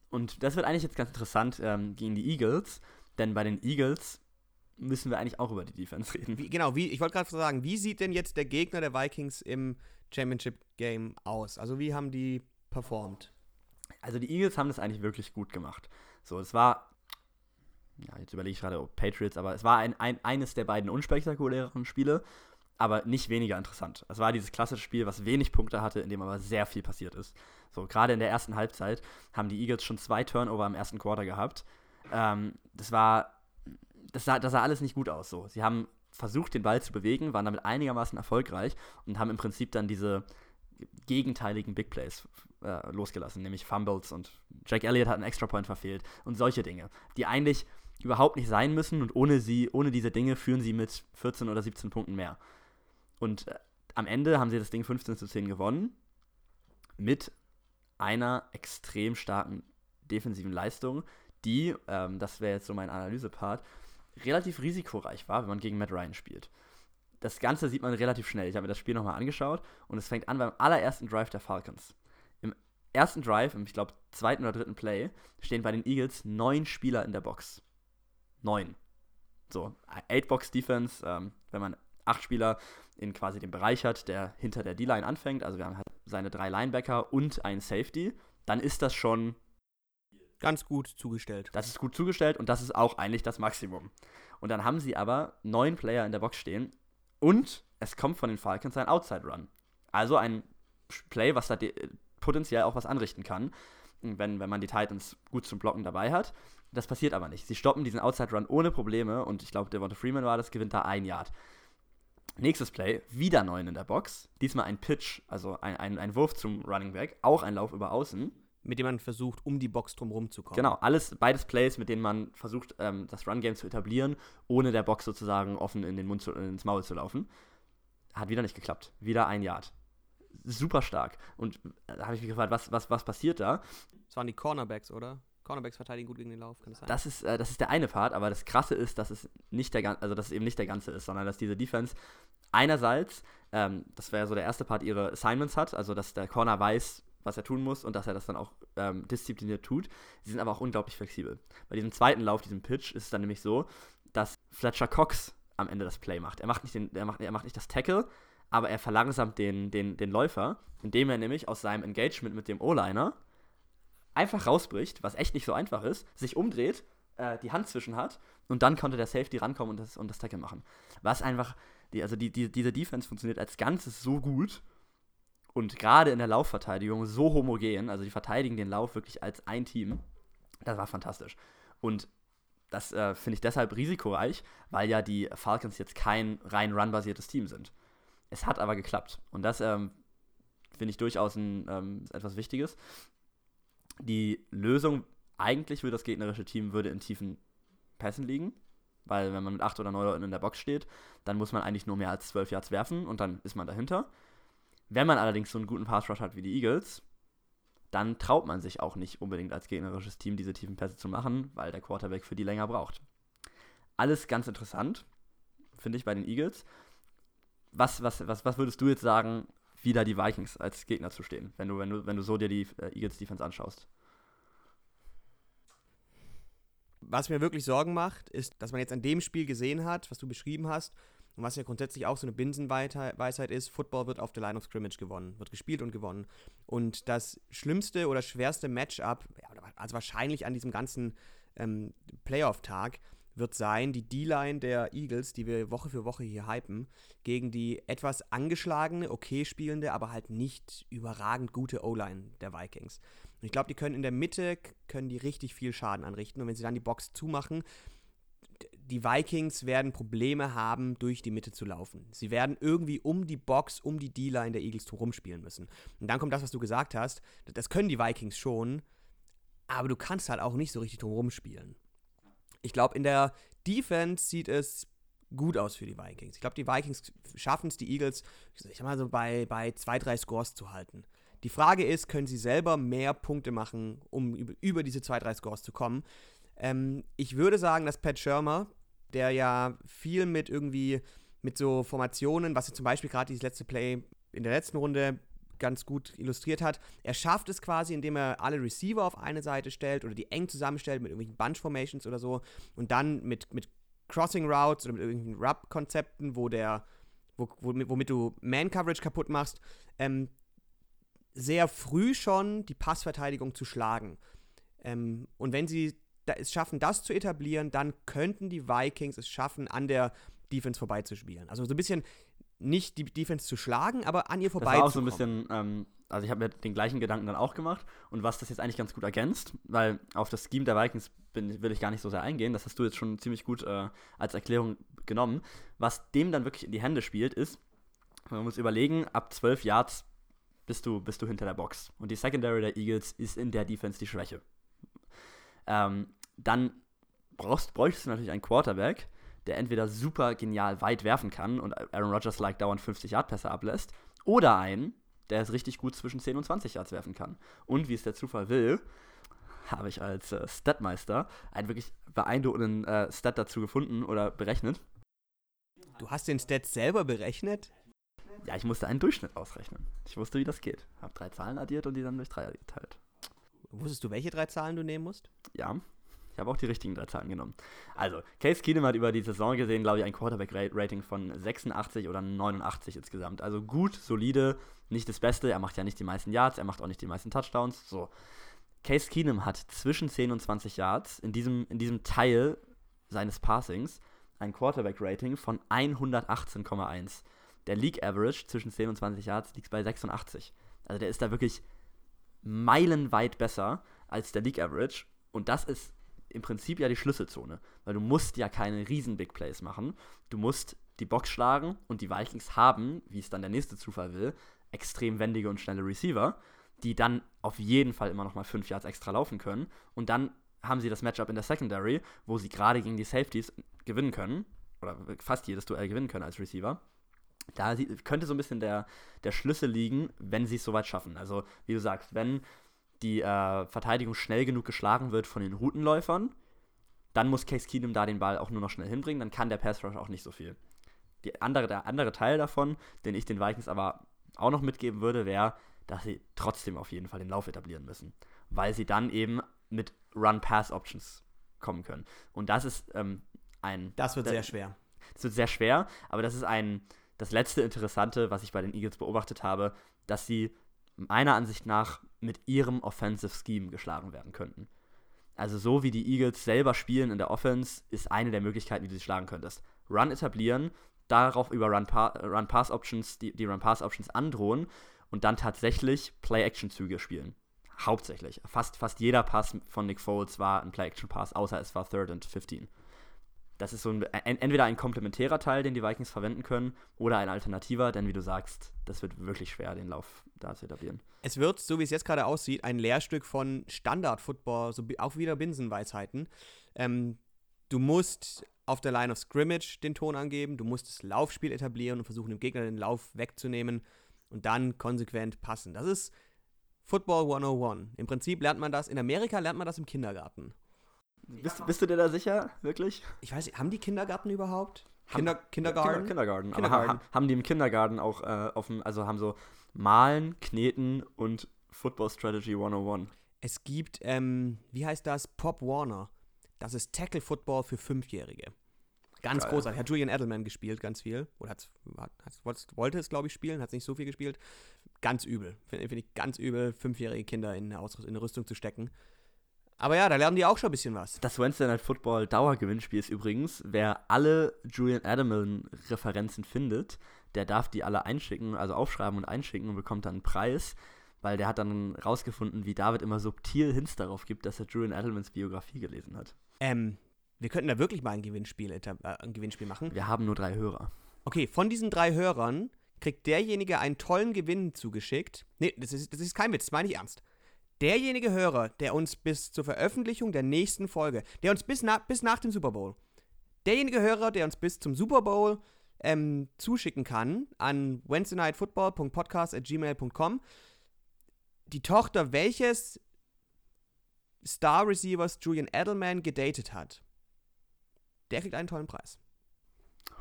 Und das wird eigentlich jetzt ganz interessant ähm, gegen die Eagles, denn bei den Eagles müssen wir eigentlich auch über die Defense reden. Wie, genau, wie, ich wollte gerade sagen, wie sieht denn jetzt der Gegner der Vikings im Championship Game aus? Also wie haben die performt? Also die Eagles haben das eigentlich wirklich gut gemacht. So, es war, ja, jetzt überlege ich gerade, ob Patriots, aber es war ein, ein, eines der beiden unspektakuläreren Spiele aber nicht weniger interessant. Es war dieses klassische Spiel, was wenig Punkte hatte, in dem aber sehr viel passiert ist. So, gerade in der ersten Halbzeit haben die Eagles schon zwei Turnover im ersten Quarter gehabt. Ähm, das war, das sah, das sah alles nicht gut aus. So, sie haben versucht, den Ball zu bewegen, waren damit einigermaßen erfolgreich und haben im Prinzip dann diese gegenteiligen Big Plays äh, losgelassen, nämlich Fumbles und Jack Elliott hat einen Extra Point verfehlt und solche Dinge, die eigentlich überhaupt nicht sein müssen und ohne sie, ohne diese Dinge führen sie mit 14 oder 17 Punkten mehr. Und äh, am Ende haben sie das Ding 15 zu 10 gewonnen mit einer extrem starken defensiven Leistung, die, ähm, das wäre jetzt so mein Analysepart, relativ risikoreich war, wenn man gegen Matt Ryan spielt. Das Ganze sieht man relativ schnell. Ich habe mir das Spiel nochmal angeschaut und es fängt an beim allerersten Drive der Falcons. Im ersten Drive, im, ich glaube, zweiten oder dritten Play, stehen bei den Eagles neun Spieler in der Box. Neun. So, Eight-Box-Defense, ähm, wenn man acht Spieler in quasi dem Bereich hat, der hinter der D-Line anfängt, also wir haben halt seine drei Linebacker und einen Safety, dann ist das schon ganz gut zugestellt. Das ist gut zugestellt und das ist auch eigentlich das Maximum. Und dann haben sie aber neun Player in der Box stehen und es kommt von den Falcons ein Outside Run. Also ein Play, was da potenziell auch was anrichten kann, wenn, wenn man die Titans gut zum Blocken dabei hat. Das passiert aber nicht. Sie stoppen diesen Outside Run ohne Probleme und ich glaube, Devonta Freeman war das, gewinnt da ein Yard. Nächstes Play, wieder neun in der Box. Diesmal ein Pitch, also ein, ein, ein Wurf zum Running Back, auch ein Lauf über Außen mit dem man versucht, um die Box drumherum zu kommen. Genau, alles, beides Plays, mit denen man versucht, ähm, das Run-Game zu etablieren, ohne der Box sozusagen offen in den Mund zu, ins Maul zu laufen. Hat wieder nicht geklappt. Wieder ein Yard. Super stark. Und da habe ich mich gefragt, was, was, was passiert da? Das waren die Cornerbacks, oder? Cornerbacks verteidigen gut gegen den Lauf, kann das sein? Das ist, äh, das ist der eine Part, aber das Krasse ist, dass es nicht der also dass es eben nicht der ganze ist, sondern dass diese Defense einerseits, ähm, das wäre so der erste Part, ihre Assignments hat, also dass der Corner weiß, was er tun muss und dass er das dann auch ähm, diszipliniert tut. Sie sind aber auch unglaublich flexibel. Bei diesem zweiten Lauf, diesem Pitch, ist es dann nämlich so, dass Fletcher Cox am Ende das Play macht. Er macht nicht, den, er macht, er macht nicht das Tackle, aber er verlangsamt den, den, den Läufer, indem er nämlich aus seinem Engagement mit dem O-Liner einfach rausbricht, was echt nicht so einfach ist, sich umdreht, äh, die Hand zwischen hat und dann konnte der Safety rankommen und das, und das Tackle machen. Was einfach, die, also die, die, diese Defense funktioniert als Ganzes so gut und gerade in der Laufverteidigung so homogen, also die verteidigen den Lauf wirklich als ein Team. Das war fantastisch. Und das äh, finde ich deshalb risikoreich, weil ja die Falcons jetzt kein rein run-basiertes Team sind. Es hat aber geklappt. Und das ähm, finde ich durchaus ein, ähm, etwas Wichtiges. Die Lösung eigentlich für das gegnerische Team würde in tiefen Pässen liegen. Weil wenn man mit acht oder neun Leuten in der Box steht, dann muss man eigentlich nur mehr als zwölf Yards werfen und dann ist man dahinter. Wenn man allerdings so einen guten Pass Rush hat wie die Eagles, dann traut man sich auch nicht unbedingt als gegnerisches Team diese tiefen Pässe zu machen, weil der Quarterback für die länger braucht. Alles ganz interessant, finde ich, bei den Eagles. Was, was, was, was würdest du jetzt sagen, wie da die Vikings als Gegner zu stehen, wenn du, wenn du, wenn du so dir die äh, Eagles Defense anschaust? Was mir wirklich Sorgen macht, ist, dass man jetzt an dem Spiel gesehen hat, was du beschrieben hast, und was ja grundsätzlich auch so eine Binsenweisheit ist, Football wird auf der Line of Scrimmage gewonnen, wird gespielt und gewonnen. Und das schlimmste oder schwerste Matchup, also wahrscheinlich an diesem ganzen ähm, Playoff-Tag, wird sein, die D-Line der Eagles, die wir Woche für Woche hier hypen, gegen die etwas angeschlagene, okay spielende, aber halt nicht überragend gute O-Line der Vikings. Und ich glaube, die können in der Mitte, können die richtig viel Schaden anrichten. Und wenn sie dann die Box zumachen, die Vikings werden Probleme haben, durch die Mitte zu laufen. Sie werden irgendwie um die Box, um die D-Line der Eagles rumspielen müssen. Und dann kommt das, was du gesagt hast. Das können die Vikings schon, aber du kannst halt auch nicht so richtig drum spielen. Ich glaube, in der Defense sieht es gut aus für die Vikings. Ich glaube, die Vikings schaffen es, die Eagles, ich sag mal so, bei, bei zwei, drei Scores zu halten. Die Frage ist, können sie selber mehr Punkte machen, um über, diese zwei, drei Scores zu kommen? Ähm, ich würde sagen, dass Pat Shermer, der ja viel mit irgendwie, mit so Formationen, was er zum Beispiel gerade dieses letzte Play in der letzten Runde ganz gut illustriert hat. Er schafft es quasi, indem er alle Receiver auf eine Seite stellt oder die eng zusammenstellt mit irgendwelchen Bunch Formations oder so und dann mit, mit Crossing Routes oder mit irgendwelchen Rub-Konzepten, wo der, wo, womit, womit, du Man-Coverage kaputt machst, ähm, sehr früh schon die Passverteidigung zu schlagen. Ähm, und wenn sie es schaffen, das zu etablieren, dann könnten die Vikings es schaffen, an der Defense vorbeizuspielen. Also so ein bisschen nicht die Defense zu schlagen, aber an ihr vorbei. Das war auch so ein bisschen, ähm, also ich habe mir den gleichen Gedanken dann auch gemacht und was das jetzt eigentlich ganz gut ergänzt, weil auf das Scheme der Vikings bin, will ich gar nicht so sehr eingehen, das hast du jetzt schon ziemlich gut äh, als Erklärung genommen. Was dem dann wirklich in die Hände spielt, ist, man muss überlegen, ab 12 Yards bist du, bist du hinter der Box. Und die Secondary der Eagles ist in der Defense die Schwäche. Ähm, dann brauchst, bräuchtest du natürlich einen Quarterback, der entweder super genial weit werfen kann und Aaron Rodgers like dauernd 50 Yard Pässe ablässt, oder einen, der es richtig gut zwischen 10 und 20 Yards werfen kann. Und wie es der Zufall will, habe ich als äh, Statmeister einen wirklich beeindruckenden äh, Stat dazu gefunden oder berechnet. Du hast den Stat selber berechnet? Ja, ich musste einen Durchschnitt ausrechnen. Ich wusste, wie das geht. Habe drei Zahlen addiert und die dann durch drei geteilt. Wusstest du, welche drei Zahlen du nehmen musst? Ja, ich habe auch die richtigen drei Zahlen genommen. Also, Case Keenum hat über die Saison gesehen, glaube ich, ein Quarterback-Rating von 86 oder 89 insgesamt. Also gut, solide, nicht das Beste. Er macht ja nicht die meisten Yards, er macht auch nicht die meisten Touchdowns. So. Case Keenum hat zwischen 10 und 20 Yards in diesem, in diesem Teil seines Passings ein Quarterback-Rating von 118,1. Der League Average zwischen 10 und 20 Yards liegt bei 86. Also der ist da wirklich meilenweit besser als der League Average. Und das ist im Prinzip ja die Schlüsselzone, weil du musst ja keine riesen Big Plays machen. Du musst die Box schlagen und die Vikings haben, wie es dann der nächste Zufall will, extrem wendige und schnelle Receiver, die dann auf jeden Fall immer noch mal 5 Yards extra laufen können. Und dann haben sie das Matchup in der Secondary, wo sie gerade gegen die Safeties gewinnen können, oder fast jedes Duell gewinnen können als Receiver. Da könnte so ein bisschen der, der Schlüssel liegen, wenn sie es soweit schaffen. Also, wie du sagst, wenn die äh, Verteidigung schnell genug geschlagen wird von den Routenläufern, dann muss Case Keenum da den Ball auch nur noch schnell hinbringen, dann kann der Pass Rush auch nicht so viel. Die andere, der andere Teil davon, den ich den Vikings aber auch noch mitgeben würde, wäre, dass sie trotzdem auf jeden Fall den Lauf etablieren müssen, weil sie dann eben mit Run-Pass-Options kommen können. Und das ist ähm, ein. Das wird sehr schwer. Das wird sehr schwer, aber das ist ein. Das letzte Interessante, was ich bei den Eagles beobachtet habe, dass sie meiner Ansicht nach mit ihrem Offensive Scheme geschlagen werden könnten. Also so wie die Eagles selber spielen in der Offense, ist eine der Möglichkeiten, wie du sie schlagen könntest. Run etablieren, darauf über Run-Pass-Options, Run die, die Run-Pass-Options androhen und dann tatsächlich Play-Action-Züge spielen. Hauptsächlich. Fast, fast jeder Pass von Nick Foles war ein Play-Action-Pass, außer es war Third and 15 das ist so ein, entweder ein komplementärer Teil, den die Vikings verwenden können, oder ein alternativer, denn wie du sagst, das wird wirklich schwer, den Lauf da zu etablieren. Es wird, so wie es jetzt gerade aussieht, ein Lehrstück von Standard-Football, so auch wieder Binsenweisheiten. Ähm, du musst auf der Line of Scrimmage den Ton angeben, du musst das Laufspiel etablieren und versuchen, dem Gegner den Lauf wegzunehmen und dann konsequent passen. Das ist Football 101. Im Prinzip lernt man das, in Amerika lernt man das im Kindergarten. Bist, bist, du dir da sicher, wirklich? Ich weiß nicht, haben die Kindergarten überhaupt? Kinder, Kindergarten? Kindergarten. Kindergarten. Aber haben die im Kindergarten auch äh, offen, also haben so Malen, Kneten und Football Strategy 101. Es gibt, ähm, wie heißt das? Pop Warner. Das ist Tackle Football für Fünfjährige. Ganz Geil. großartig. Hat Julian Edelman gespielt, ganz viel. Oder hat, hat, wollte es, glaube ich, spielen, hat es nicht so viel gespielt. Ganz übel. Finde find ich ganz übel, fünfjährige Kinder in eine, in eine Rüstung zu stecken. Aber ja, da lernen die auch schon ein bisschen was. Das Wednesday Night Football Dauergewinnspiel ist übrigens, wer alle Julian Edelman-Referenzen findet, der darf die alle einschicken, also aufschreiben und einschicken und bekommt dann einen Preis, weil der hat dann rausgefunden, wie David immer subtil Hints darauf gibt, dass er Julian Edelmans Biografie gelesen hat. Ähm, wir könnten da wirklich mal ein Gewinnspiel, äh, ein Gewinnspiel machen. Wir haben nur drei Hörer. Okay, von diesen drei Hörern kriegt derjenige einen tollen Gewinn zugeschickt. Nee, das ist, das ist kein Witz, das meine ich ernst derjenige Hörer, der uns bis zur Veröffentlichung der nächsten Folge, der uns bis, na, bis nach dem Super Bowl, derjenige Hörer, der uns bis zum Super Bowl ähm, zuschicken kann an wednesdaynightfootball.podcast.gmail.com, die Tochter welches Star Receivers Julian Edelman gedatet hat, der kriegt einen tollen Preis.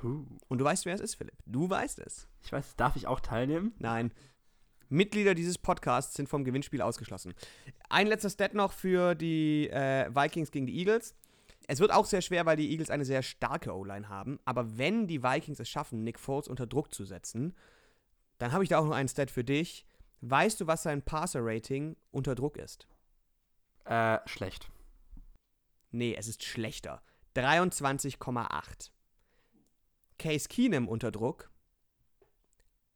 Huh. Und du weißt, wer es ist, Philipp. Du weißt es. Ich weiß, darf ich auch teilnehmen? Nein. Mitglieder dieses Podcasts sind vom Gewinnspiel ausgeschlossen. Ein letzter Stat noch für die äh, Vikings gegen die Eagles. Es wird auch sehr schwer, weil die Eagles eine sehr starke O-Line haben. Aber wenn die Vikings es schaffen, Nick Foles unter Druck zu setzen, dann habe ich da auch noch einen Stat für dich. Weißt du, was sein Passer-Rating unter Druck ist? Äh, schlecht. Nee, es ist schlechter. 23,8. Case Keenum unter Druck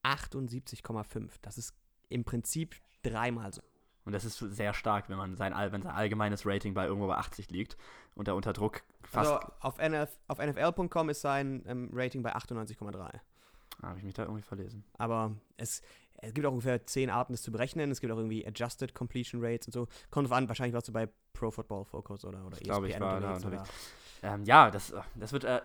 78,5. Das ist im Prinzip dreimal so. Und das ist sehr stark, wenn man sein, wenn sein allgemeines Rating bei irgendwo bei 80 liegt und da unter Druck fast. Also auf, NF, auf NFL.com ist sein ähm, Rating bei 98,3. Habe ich mich da irgendwie verlesen. Aber es, Es gibt auch ungefähr zehn Arten, das zu berechnen. Es gibt auch irgendwie Adjusted Completion Rates und so. Kommt drauf an, wahrscheinlich warst du bei Pro Football Focus oder, oder Ich glaube, ich war da unterwegs, Ähm, ja, das, das wird, äh,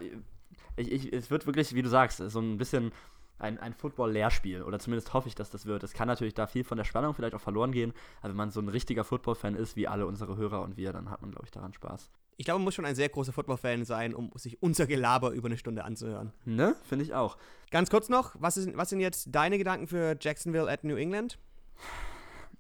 ich, ich, es wird wirklich, wie du sagst, so ein bisschen ein, ein Football-Lehrspiel. Oder zumindest hoffe ich, dass das wird. Es kann natürlich da viel von der Spannung vielleicht auch verloren gehen. Aber wenn man so ein richtiger Football-Fan ist, wie alle unsere Hörer und wir, dann hat man, glaube ich, daran Spaß. Ich glaube, man muss schon ein sehr großer Football-Fan sein, um sich unser Gelaber über eine Stunde anzuhören. Ne? Finde ich auch. Ganz kurz noch, was, ist, was sind jetzt deine Gedanken für Jacksonville at New England?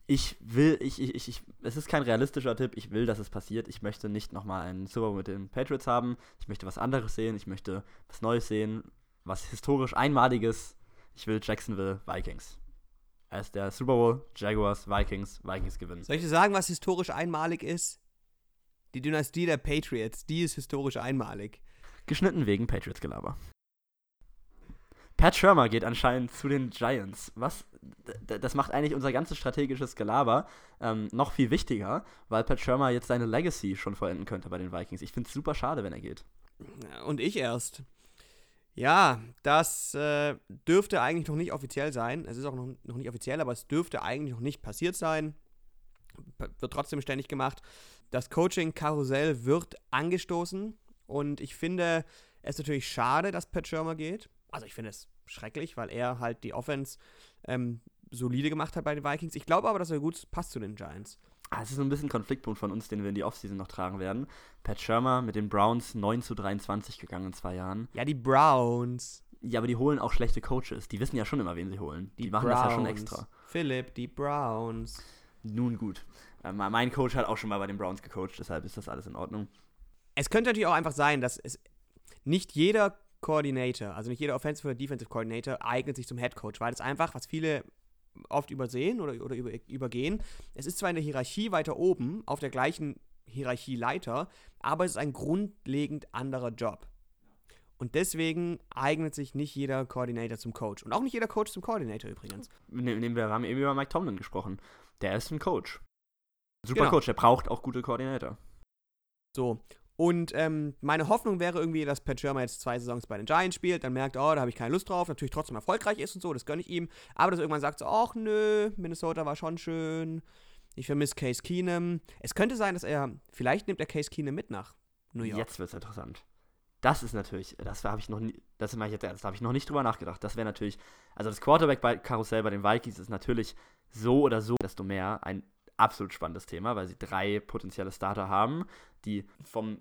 Ich will, ich, ich, ich, ich, es ist kein realistischer Tipp. Ich will, dass es passiert. Ich möchte nicht nochmal einen Super Bowl mit den Patriots haben. Ich möchte was anderes sehen. Ich möchte was Neues sehen. Was historisch Einmaliges. Ich will Jacksonville Vikings. Als der Super Bowl, Jaguars, Vikings, Vikings gewinnen. Soll ich dir sagen, was historisch einmalig ist? Die Dynastie der Patriots, die ist historisch einmalig. Geschnitten wegen Patriots-Gelaber. Pat Shermer geht anscheinend zu den Giants. Was? Das macht eigentlich unser ganzes strategisches Gelaber ähm, noch viel wichtiger, weil Pat Shermer jetzt seine Legacy schon vollenden könnte bei den Vikings. Ich finde es super schade, wenn er geht. Und ich erst. Ja, das äh, dürfte eigentlich noch nicht offiziell sein. Es ist auch noch, noch nicht offiziell, aber es dürfte eigentlich noch nicht passiert sein. P wird trotzdem ständig gemacht. Das Coaching-Karussell wird angestoßen und ich finde es natürlich schade, dass Pat Schirmer geht. Also ich finde es schrecklich, weil er halt die Offense ähm, solide gemacht hat bei den Vikings. Ich glaube aber, dass er gut passt zu den Giants. Ah, Es ist so ein bisschen ein Konfliktpunkt von uns, den wir in die Offseason noch tragen werden. Pat Shermer mit den Browns 9 zu 23 gegangen in zwei Jahren. Ja, die Browns. Ja, aber die holen auch schlechte Coaches. Die wissen ja schon immer, wen sie holen. Die, machen das ja schon extra. Philipp, die Browns. Nun gut. Äh, mein Coach hat auch schon mal bei den Browns gecoacht, deshalb ist das alles in Ordnung. Es könnte natürlich auch einfach sein, dass es nicht jeder Coordinator, also nicht jeder Offensive oder Defensive Coordinator eignet sich zum Head Coach, weil es einfach, was viele oft übersehen oder, oder über, übergehen, es ist zwar in der Hierarchie weiter oben, auf der gleichen Hierarchieleiter, aber es ist ein grundlegend anderer Job. Und deswegen eignet sich nicht jeder Coordinator zum Coach. Und auch nicht jeder Coach zum Coordinator übrigens. Ne- Nehmen wir, wir haben eben über Mike Tomlin gesprochen. Der ist ein Coach. Super Genau. Coach, der braucht auch gute Koordinator. So. Und ähm, meine Hoffnung wäre irgendwie, dass Pat Shermer jetzt zwei Saisons bei den Giants spielt, dann merkt, oh, da habe ich keine Lust drauf, natürlich trotzdem erfolgreich ist und so, das gönne ich ihm. Aber dass irgendwann sagt so, ach nö, Minnesota war schon schön, ich vermisse Case Keenum. Es könnte sein, dass er, vielleicht nimmt er Case Keenum mit nach New York. Jetzt wird es interessant. Das ist natürlich, das habe ich noch nie, das mache ich jetzt ernst, da habe ich noch nicht drüber nachgedacht. Das wäre natürlich, also das Quarterback-Karussell bei den Vikings ist natürlich so oder so, desto mehr ein absolut spannendes Thema, weil sie drei potenzielle Starter haben, die vom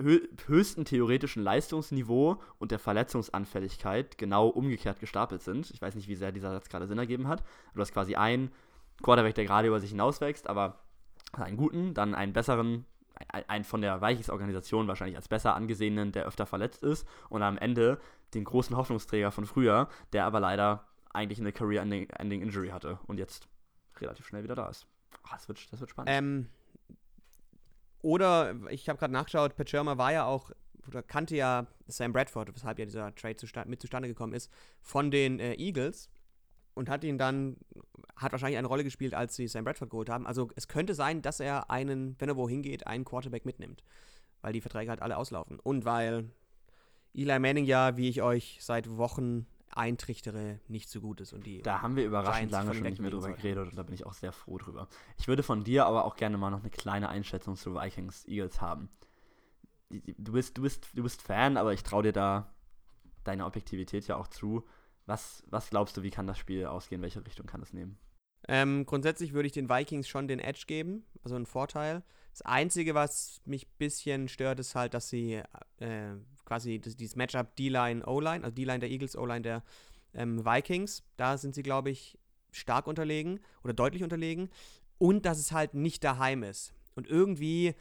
hö höchsten theoretischen Leistungsniveau und der Verletzungsanfälligkeit genau umgekehrt gestapelt sind. Ich weiß nicht, wie sehr dieser Satz gerade Sinn ergeben hat. Du hast quasi einen Quarterback, der gerade über sich hinauswächst, aber einen guten, dann einen besseren, ein, einen von der Vikings-Organisation wahrscheinlich als besser angesehenen, der öfter verletzt ist und am Ende den großen Hoffnungsträger von früher, der aber leider eigentlich eine Career-Ending Injury hatte und jetzt relativ schnell wieder da ist. Ah, das, wird, das wird spannend. Ähm, oder, ich habe gerade nachgeschaut, Pat Shermer war ja auch, oder kannte ja Sam Bradford, weshalb ja dieser Trade zusta mit zustande gekommen ist, von den äh, Eagles und hat ihn dann, hat wahrscheinlich eine Rolle gespielt, als sie Sam Bradford geholt haben. Also es könnte sein, dass er einen, wenn er wohin geht, einen Quarterback mitnimmt, weil die Verträge halt alle auslaufen. Und weil Eli Manning ja, wie ich euch seit Wochen eintrichtere, nicht so gut ist. Und die Da haben wir überraschend Giants lange schon nicht mehr drüber geredet und da bin ich auch sehr froh drüber. Ich würde von dir aber auch gerne mal noch eine kleine Einschätzung zu Vikings Eagles haben. Du bist, du bist, du bist Fan, aber ich traue dir da deine Objektivität ja auch zu. Was, was glaubst du, wie kann das Spiel ausgehen? Welche Richtung kann es nehmen? Ähm, grundsätzlich würde ich den Vikings schon den Edge geben, also einen Vorteil. Das Einzige, was mich ein bisschen stört, ist halt, dass sie äh, quasi das, dieses Matchup D-Line, O-Line, also D-Line der Eagles, O-Line der ähm, Vikings, da sind sie, glaube ich, stark unterlegen oder deutlich unterlegen. Und dass es halt nicht daheim ist. Und irgendwie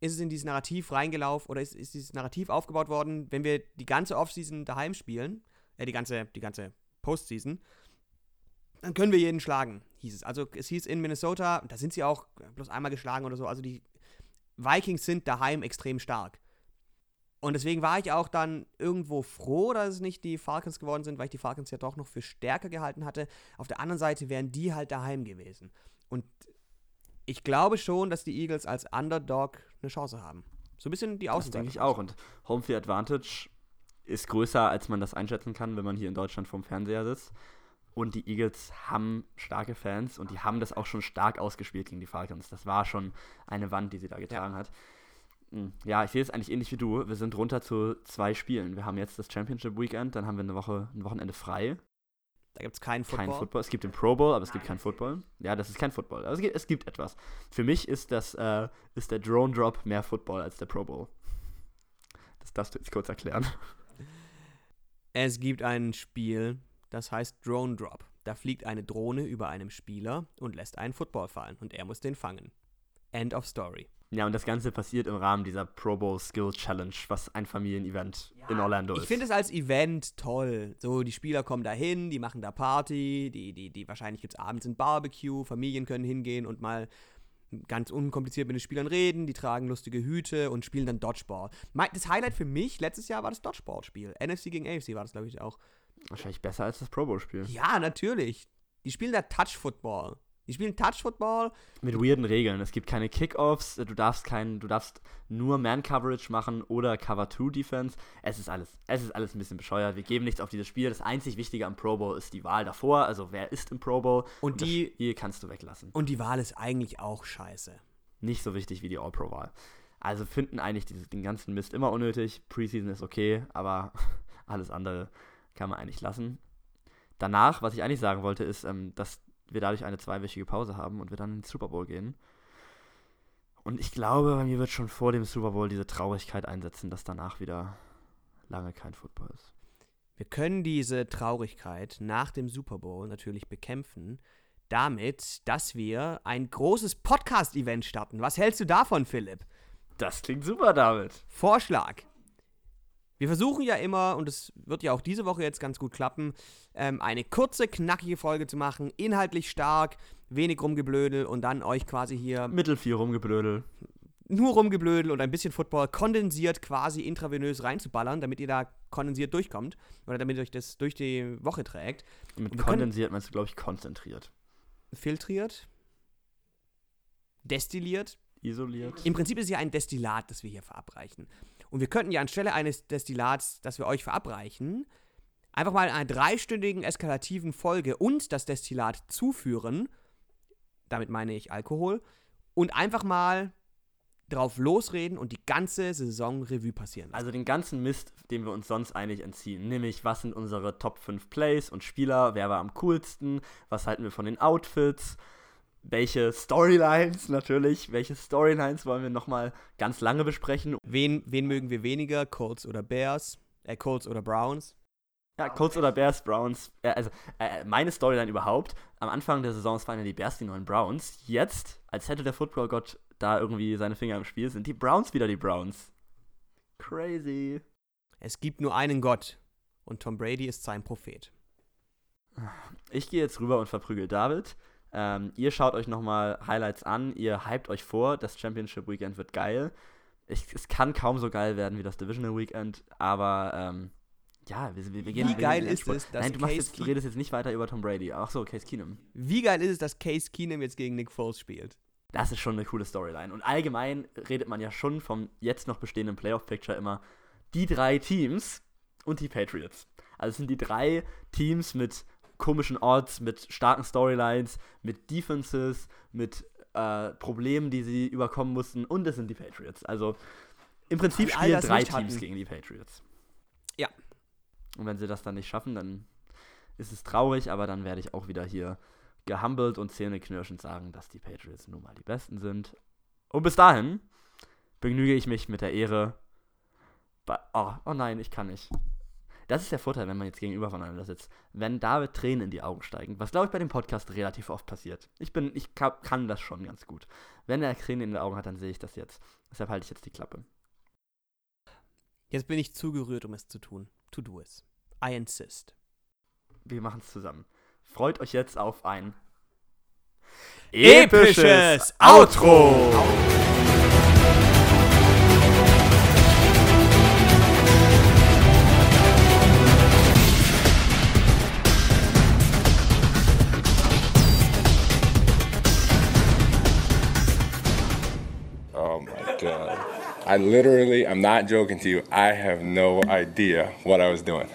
ist es in dieses Narrativ reingelaufen oder ist, ist dieses Narrativ aufgebaut worden, wenn wir die ganze Offseason daheim spielen, äh, die ganze, die ganze Postseason, dann können wir jeden schlagen, hieß es. Also es hieß in Minnesota, da sind sie auch bloß einmal geschlagen oder so. Also die Vikings sind daheim extrem stark. Und deswegen war ich auch dann irgendwo froh, dass es nicht die Falcons geworden sind, weil ich die Falcons ja doch noch für stärker gehalten hatte. Auf der anderen Seite wären die halt daheim gewesen. Und ich glaube schon, dass die Eagles als Underdog eine Chance haben. So ein bisschen die Das Außenseite. denke ich auch. Und Home Field Advantage ist größer, als man das einschätzen kann, wenn man hier in Deutschland vorm Fernseher sitzt. Und die Eagles haben starke Fans und die haben das auch schon stark ausgespielt gegen die Falcons. Das war schon eine Wand, die sie da getragen ja. hat. Hm, ja, ich sehe es eigentlich ähnlich wie du. Wir sind runter zu zwei Spielen. Wir haben jetzt das Championship Weekend, dann haben wir eine Woche, ein Wochenende frei. Da gibt es keinen Football. Kein Football. Es gibt den Pro Bowl, aber es gibt keinen Football. Ja, das ist kein Football. Aber es gibt, es gibt etwas. Für mich ist, das, äh, ist der Drone Drop mehr Football als der Pro Bowl. Das darfst du jetzt kurz erklären. Es gibt ein Spiel, das heißt Drone Drop. Da fliegt eine Drohne über einem Spieler und lässt einen Football fallen und er muss den fangen. End of Story. Ja, und das Ganze passiert im Rahmen dieser Pro Bowl Skill Challenge, was ein Familienevent ja, in Orlando ist. Ich finde es als Event toll. So, die Spieler kommen da hin, die machen da Party, die, die, die wahrscheinlich gibt es abends ein Barbecue, Familien können hingehen und mal ganz unkompliziert mit den Spielern reden, die tragen lustige Hüte und spielen dann Dodgeball. Das Highlight für mich letztes Jahr war das Dodgeball-Spiel. NFC gegen AFC war das, glaube ich, auch. Wahrscheinlich besser als das Pro Bowl-Spiel. Ja, natürlich. Die spielen da Touch-Football. Die spielen Touch-Football. Mit weirden Regeln. Es gibt keine Kickoffs, du darfst kein, du darfst nur Man-Coverage machen oder Cover-2-Defense. Es ist alles, es ist alles ein bisschen bescheuert. Wir geben nichts auf dieses Spiel. Das einzig Wichtige am Pro Bowl ist die Wahl davor, also wer ist im Pro Bowl. Und, und die das Spiel kannst du weglassen. Und die Wahl ist eigentlich auch scheiße. Nicht so wichtig wie die All-Pro-Wahl. Also finden eigentlich dieses, den ganzen Mist immer unnötig. Preseason ist okay, aber alles andere kann man eigentlich lassen. Danach, was ich eigentlich sagen wollte, ist, ähm, dass wir dadurch eine zweiwöchige Pause haben und wir dann in den Super Bowl gehen. Und ich glaube, bei mir wird schon vor dem Super Bowl diese Traurigkeit einsetzen, dass danach wieder lange kein Football ist. Wir können diese Traurigkeit nach dem Super Bowl natürlich bekämpfen, damit, dass wir ein großes Podcast-Event starten. Was hältst du davon, Philipp? Das klingt super, David. Vorschlag. Wir versuchen ja immer, und es wird ja auch diese Woche jetzt ganz gut klappen, ähm, eine kurze, knackige Folge zu machen, inhaltlich stark, wenig rumgeblödel und dann euch quasi hier. Mittelfiel rumgeblödel. Nur rumgeblödel und ein bisschen Football kondensiert quasi intravenös reinzuballern, damit ihr da kondensiert durchkommt. Oder damit euch das durch die Woche trägt. Mit kondensiert meinst du, glaube ich, konzentriert. Filtriert. Destilliert. Isoliert. Im Prinzip ist es ja ein Destillat, das wir hier verabreichen. Und wir könnten ja anstelle eines Destillats, das wir euch verabreichen, einfach mal in einer dreistündigen eskalativen Folge und das Destillat zuführen, damit meine ich Alkohol, und einfach mal drauf losreden und die ganze Saison Revue passieren lassen. Also den ganzen Mist, den wir uns sonst eigentlich entziehen. Nämlich, was sind unsere Top 5 Plays und Spieler, wer war am coolsten, was halten wir von den Outfits, welche Storylines natürlich, welche Storylines wollen wir nochmal ganz lange besprechen. Wen, wen mögen wir weniger, Colts oder Bears? Äh, Colts oder Browns? Ja, Colts oder Bears, Browns. Ja, also äh, meine Storyline überhaupt. Am Anfang der Saison waren ja die Bears die neuen Browns. Jetzt, als hätte der Footballgott da irgendwie seine Finger im Spiel, sind die Browns wieder die Browns. Crazy. Es gibt nur einen Gott und Tom Brady ist sein Prophet. Ich gehe jetzt rüber und verprügel David. Ähm, ihr schaut euch nochmal Highlights an, ihr hypt euch vor, das Championship Weekend wird geil. Ich, es kann kaum so geil werden wie das Divisional Weekend, aber ähm, ja, wir, wir, wir gehen Wie geil ist es, dass Nein, du, jetzt, du, redest jetzt nicht weiter über Tom Brady. Ach so, Case Keenum. Wie geil ist es, dass Case Keenum jetzt gegen Nick Foles spielt? Das ist schon eine coole Storyline. Und allgemein redet man ja schon vom jetzt noch bestehenden Playoff-Picture immer die drei Teams und die Patriots. Also es sind die drei Teams mit komischen Odds, mit starken Storylines, mit Defenses, mit äh, Problemen, die sie überkommen mussten. Und es sind die Patriots. Also im Prinzip die spielen drei Teams hatten. gegen die Patriots. Ja. Und wenn sie das dann nicht schaffen, dann ist es traurig, aber dann werde ich auch wieder hier gehumbelt und zähneknirschend sagen, dass die Patriots nun mal die Besten sind. Und bis dahin begnüge ich mich mit der Ehre. Oh, oh nein, ich kann nicht. Das ist der Vorteil, wenn man jetzt gegenüber voneinander sitzt. Wenn David Tränen in die Augen steigen, was glaube ich bei dem Podcast relativ oft passiert. Ich bin, ich kann das schon ganz gut. Wenn er Tränen in den Augen hat, dann sehe ich das jetzt. Deshalb halte ich jetzt die Klappe. Jetzt bin ich zu gerührt, um es zu tun. To do es. I insist. Wir machen es zusammen. Freut euch jetzt auf ein episches Outro. Outro. I literally, I'm not joking to you, I have no idea what I was doing.